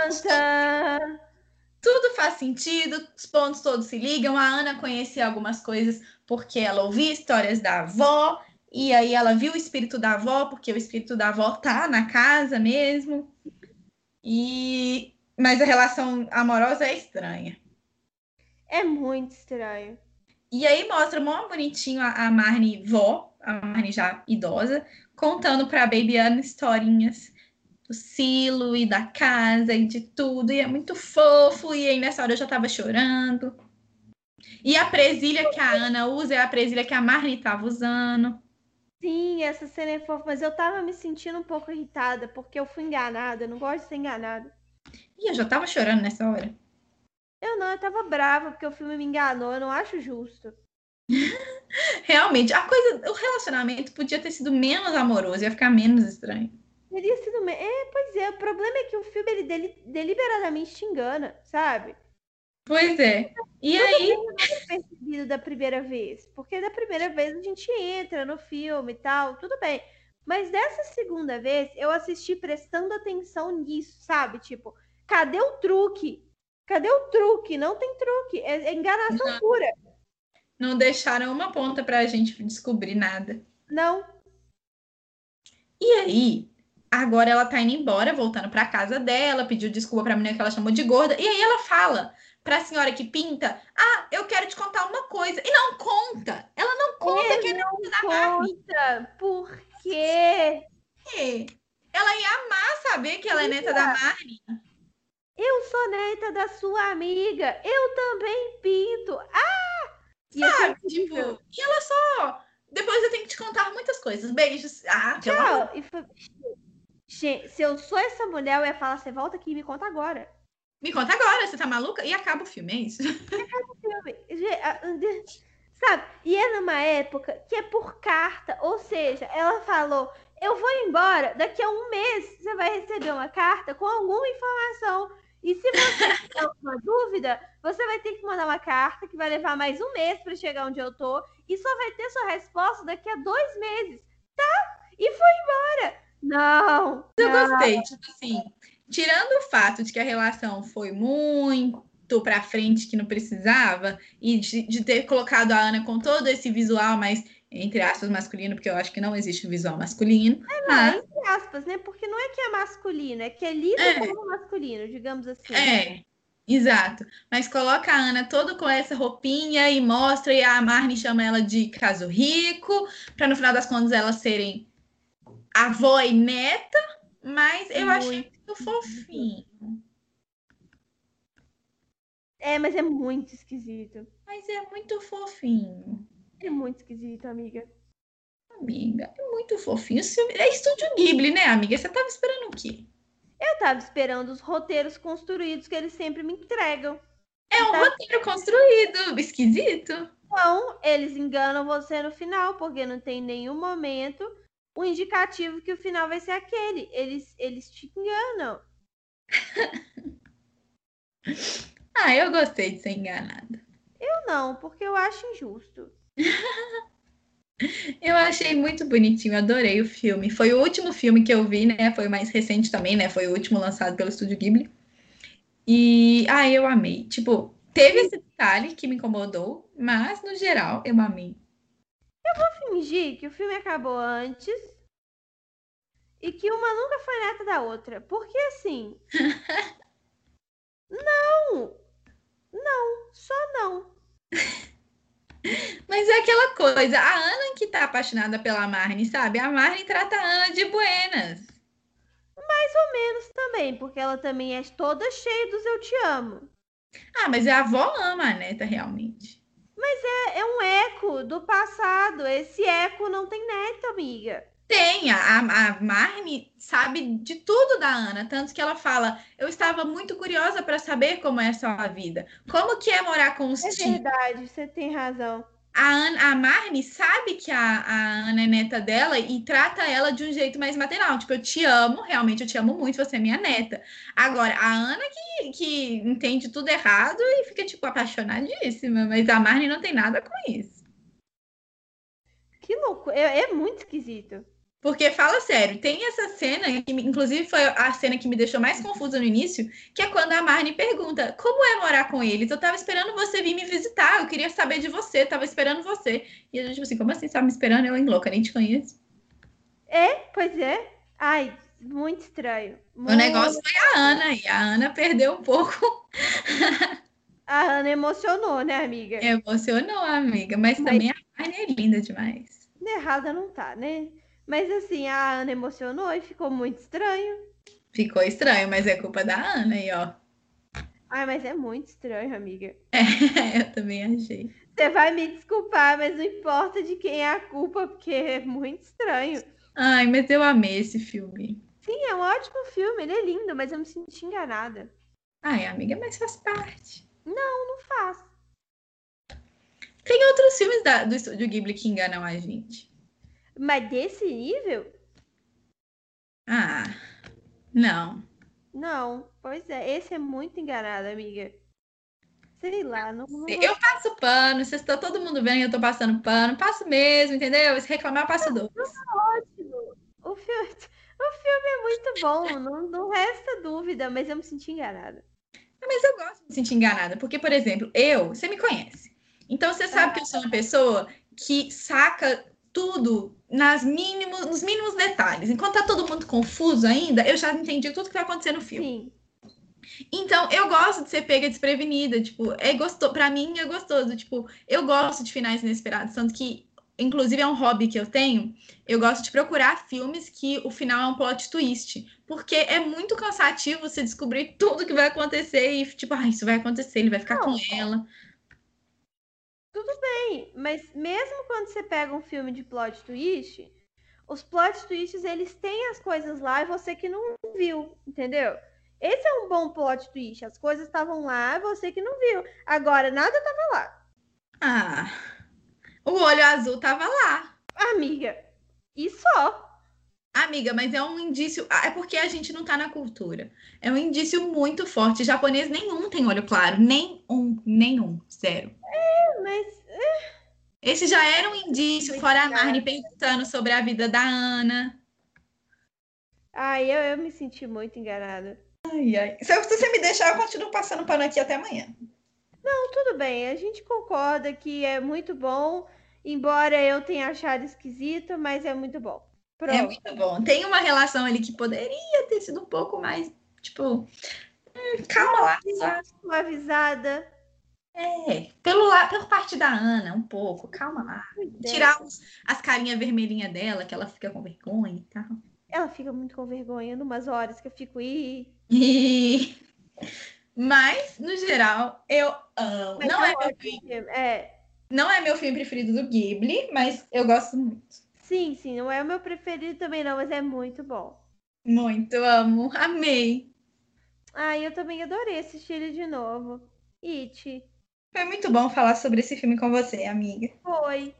Os, tudo faz sentido, os pontos todos se ligam. A Ana conhecia algumas coisas porque ela ouvia histórias da avó. E aí ela viu o espírito da avó, porque o espírito da avó tá na casa mesmo. E mas a relação amorosa é estranha. É muito estranho. E aí mostra mó bonitinho a, a Marnie vó, a Marnie já idosa, contando pra Baby Anna historinhas do silo e da casa e de tudo. E é muito fofo. E aí nessa hora eu já tava chorando. E a presilha que a Ana usa é a presilha que a Marnie tava usando. Sim, essa cena é fofa, mas eu tava me sentindo um pouco irritada porque eu fui enganada. Eu não gosto de ser enganada. Ih, eu já tava chorando nessa hora. Eu não, eu tava brava porque o filme me enganou, eu não acho justo. Realmente, a coisa, o relacionamento podia ter sido menos amoroso, ia ficar menos estranho. Teria sido. me- É, pois é, o problema é que o filme ele deli- deliberadamente te engana, sabe? Pois é. E aí, Eu não percebido da primeira vez. Porque da primeira vez a gente entra no filme e tal, tudo bem. Mas dessa segunda vez eu assisti prestando atenção nisso, sabe? Tipo, cadê o truque? Cadê o truque? Não tem truque. É, é enganação pura. não deixaram uma ponta pra gente descobrir nada. Não. E aí, agora ela tá indo embora, voltando pra casa dela, pediu desculpa pra menina que ela chamou de gorda. E aí ela fala pra senhora que pinta: Ah, eu quero te contar uma coisa. E não conta. Ela não conta que é neta da Marnie. Conta. Por quê? Ela ia amar saber que ela é neta da Marnie. Eu sou neta da sua amiga. Eu também pinto. Ah! Ser Sabe? incrível. Tipo, e ela só. Depois eu tenho que te contar muitas coisas. Beijos. Ah. Tchau. E foi- Gente, se eu sou essa mulher, eu ia falar, você volta aqui e me conta agora. Me conta agora, você tá maluca? E acaba o filme, é isso? Filme. Ge- a- de- Sabe? E é numa época que é por carta. Ou seja, ela falou, eu vou embora, daqui a um mês você vai receber uma carta com alguma informação. E se você tiver alguma dúvida, você vai ter que mandar uma carta que vai levar mais um mês para chegar onde eu tô. E só vai ter sua resposta daqui a dois meses. Tá? E foi embora. Não. Eu não. gostei, tipo assim, tirando o fato de que a relação foi muito pra frente que não precisava, e de, de ter colocado a Ana com todo esse visual mais, entre aspas, masculino, porque eu acho que não existe um visual masculino. mas, Entre aspas, né? Porque não é que é masculino, é que é lido É. como masculino, digamos assim. é, exato. Mas coloca a Ana toda com essa roupinha e mostra, e a Marnie chama ela de caso rico, pra no final das contas elas serem avó e neta, mas eu achei muito fofinho. É, mas é muito esquisito. Mas é muito fofinho. É muito esquisito, amiga. Amiga, é muito fofinho. É estúdio Ghibli, né, amiga? Você tava esperando o quê? Eu tava esperando os roteiros construídos que eles sempre me entregam. É um Tá. roteiro construído, esquisito. Então, eles enganam você no final, porque não tem nenhum momento o indicativo que o final vai ser aquele. Eles, eles te enganam. Ah, eu gostei de ser enganada. Eu não, porque eu acho injusto. Eu achei muito bonitinho, adorei o filme. Foi o último filme que eu vi, né? Foi o mais recente também, né? Foi o último lançado pelo Estúdio Ghibli. E, ah, eu amei. Tipo, teve esse detalhe que me incomodou, mas no geral eu amei. Fingir que o filme acabou antes e que uma nunca foi neta da outra. Porque assim. não! Não, só não. Mas é aquela coisa, a Ana que tá apaixonada pela Marnie, sabe? A Marnie trata a Ana de buenas. Menos também, porque ela também é toda cheia dos eu te amo. Ah, mas a avó ama a neta realmente. É, é um eco do passado. Esse eco não tem neto, amiga. Tem, a, a Marnie sabe de tudo da Ana, tanto que ela fala: Eu estava muito curiosa para saber como é a sua vida. Como que é morar com os É tios? verdade, você tem razão. A, Ana, a Marnie sabe que a, a Ana é neta dela e trata ela de um jeito mais maternal. Tipo, eu te amo, realmente eu te amo muito, você é minha neta. Agora, a Ana que, que entende tudo errado e fica, tipo, apaixonadíssima, mas a Marnie não tem nada com isso. Que louco. É, é muito esquisito. Porque fala sério, tem essa cena, que inclusive foi a cena que me deixou mais confusa no início, que é quando a Marnie pergunta: Como é morar com eles? Eu tava esperando você vir me visitar, eu queria saber de você, tava esperando você. E a gente, tipo assim, como assim, você tava me esperando? Eu, em louca, nem te conheço. É, pois é. Ai, muito estranho. O Muito- negócio foi a Ana, e a Ana perdeu um pouco, A Ana emocionou, né, amiga? emocionou amiga, mas Mas- também a Marnie é linda demais. Errada não tá, né? Mas assim, a Ana emocionou e ficou muito estranho. Ficou estranho, mas é culpa da Ana aí, ó. Ai, mas é muito estranho, amiga. eu também achei. Você vai me desculpar, mas não importa de quem é a culpa, porque é muito estranho. Ai, mas eu amei esse filme. Sim, é um ótimo filme, ele é lindo, mas eu me senti enganada. Ai, amiga, mas faz parte. Não, não faz. Tem outros filmes da, do estúdio Ghibli que enganam a gente. Mas desse nível? Ah, não. Não, pois é. Esse é muito enganado, amiga. Sei lá, não. não... Eu passo pano, vocês estão todo mundo vendo que eu tô passando pano, passo mesmo, entendeu? Se reclamar, eu passo dois. Ótimo. O filme, o filme é muito bom, não, não resta dúvida, mas eu me senti enganada. Mas eu gosto de me sentir enganada, porque, por exemplo, eu, você me conhece. Então você sabe que eu sou uma pessoa que saca tudo nas mínimos, nos mínimos detalhes. Enquanto tá todo mundo confuso ainda, eu já entendi tudo que vai acontecer no filme. Sim. Então, eu gosto de ser pega desprevenida, tipo, é gostoso, para mim é gostoso, tipo, eu gosto de finais inesperados, tanto que inclusive é um hobby que eu tenho, eu gosto de procurar filmes que o final é um plot twist, porque é muito cansativo você descobrir tudo que vai acontecer e tipo, ah, isso vai acontecer, ele vai ficar Não. com ela. Tudo bem, mas mesmo quando você pega um filme de plot twist, os plot twists eles têm as coisas lá e você que não viu, entendeu? Esse é um bom plot twist. As coisas estavam lá, você que não viu. Agora, nada tava lá. Ah, o olho azul tava lá. Amiga, e só? Amiga, mas é um indício. ah, É porque a gente não tá na cultura. É um indício muito forte. Japonês nenhum tem olho claro. Nenhum, nenhum. Zero. Mas Esse já era um indício, fora a Marne pensando sobre a vida da Ana. ai, eu, eu me senti muito enganada. Ai, ai. Se se você me deixar, eu continuo passando pano aqui até amanhã. Não, tudo bem, a gente concorda que é muito bom, embora eu tenha achado esquisito, mas é muito bom. É Pronto. muito bom. Tem uma relação ali que poderia ter sido um pouco mais, tipo, hum, calma lá. Uma avisada. É, pelo lá, por parte da Ana, um pouco, calma lá. é. Tirar os- as carinhas vermelhinhas dela, que ela fica com vergonha e tal. Ela fica muito com vergonha numas horas que eu fico. Ih, E... Mas, no geral, eu amo. mas Não é, eu meu filme. É, não é meu filme preferido do Ghibli, mas eu gosto muito. Sim, sim, não é o meu preferido também, não, mas é muito bom. Muito, amo, amei. Ah, eu também adorei assistir ele de novo. It, Foi muito bom falar sobre esse filme com você, amiga. foi.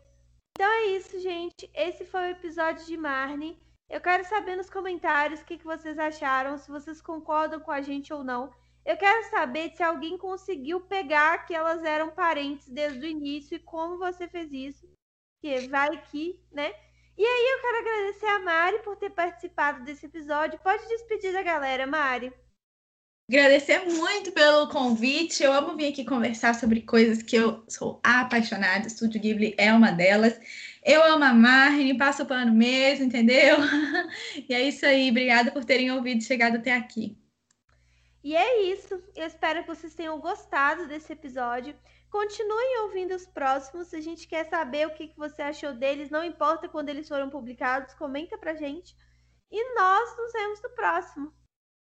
Então é isso, gente. Esse foi o episódio de Marnie. Eu quero saber nos comentários o que, que vocês acharam, se vocês concordam com a gente ou não. Eu quero saber se alguém conseguiu pegar que elas eram parentes desde o início e como você fez isso. Que vai que, né? E aí eu quero agradecer a Mari por ter participado desse episódio. Pode despedir da galera, Mari. Agradecer muito pelo convite. Eu amo vir aqui conversar sobre coisas que eu sou apaixonada. Estúdio Ghibli é uma delas. Eu amo a Marne, passo o pano mesmo, entendeu? E é isso aí. Obrigada por terem ouvido e chegado até aqui. E é isso. Eu espero que vocês tenham gostado desse episódio. Continuem ouvindo os próximos. A gente quer saber o que que você achou deles. Não importa quando eles foram publicados, comenta pra gente. E nós nos vemos no próximo.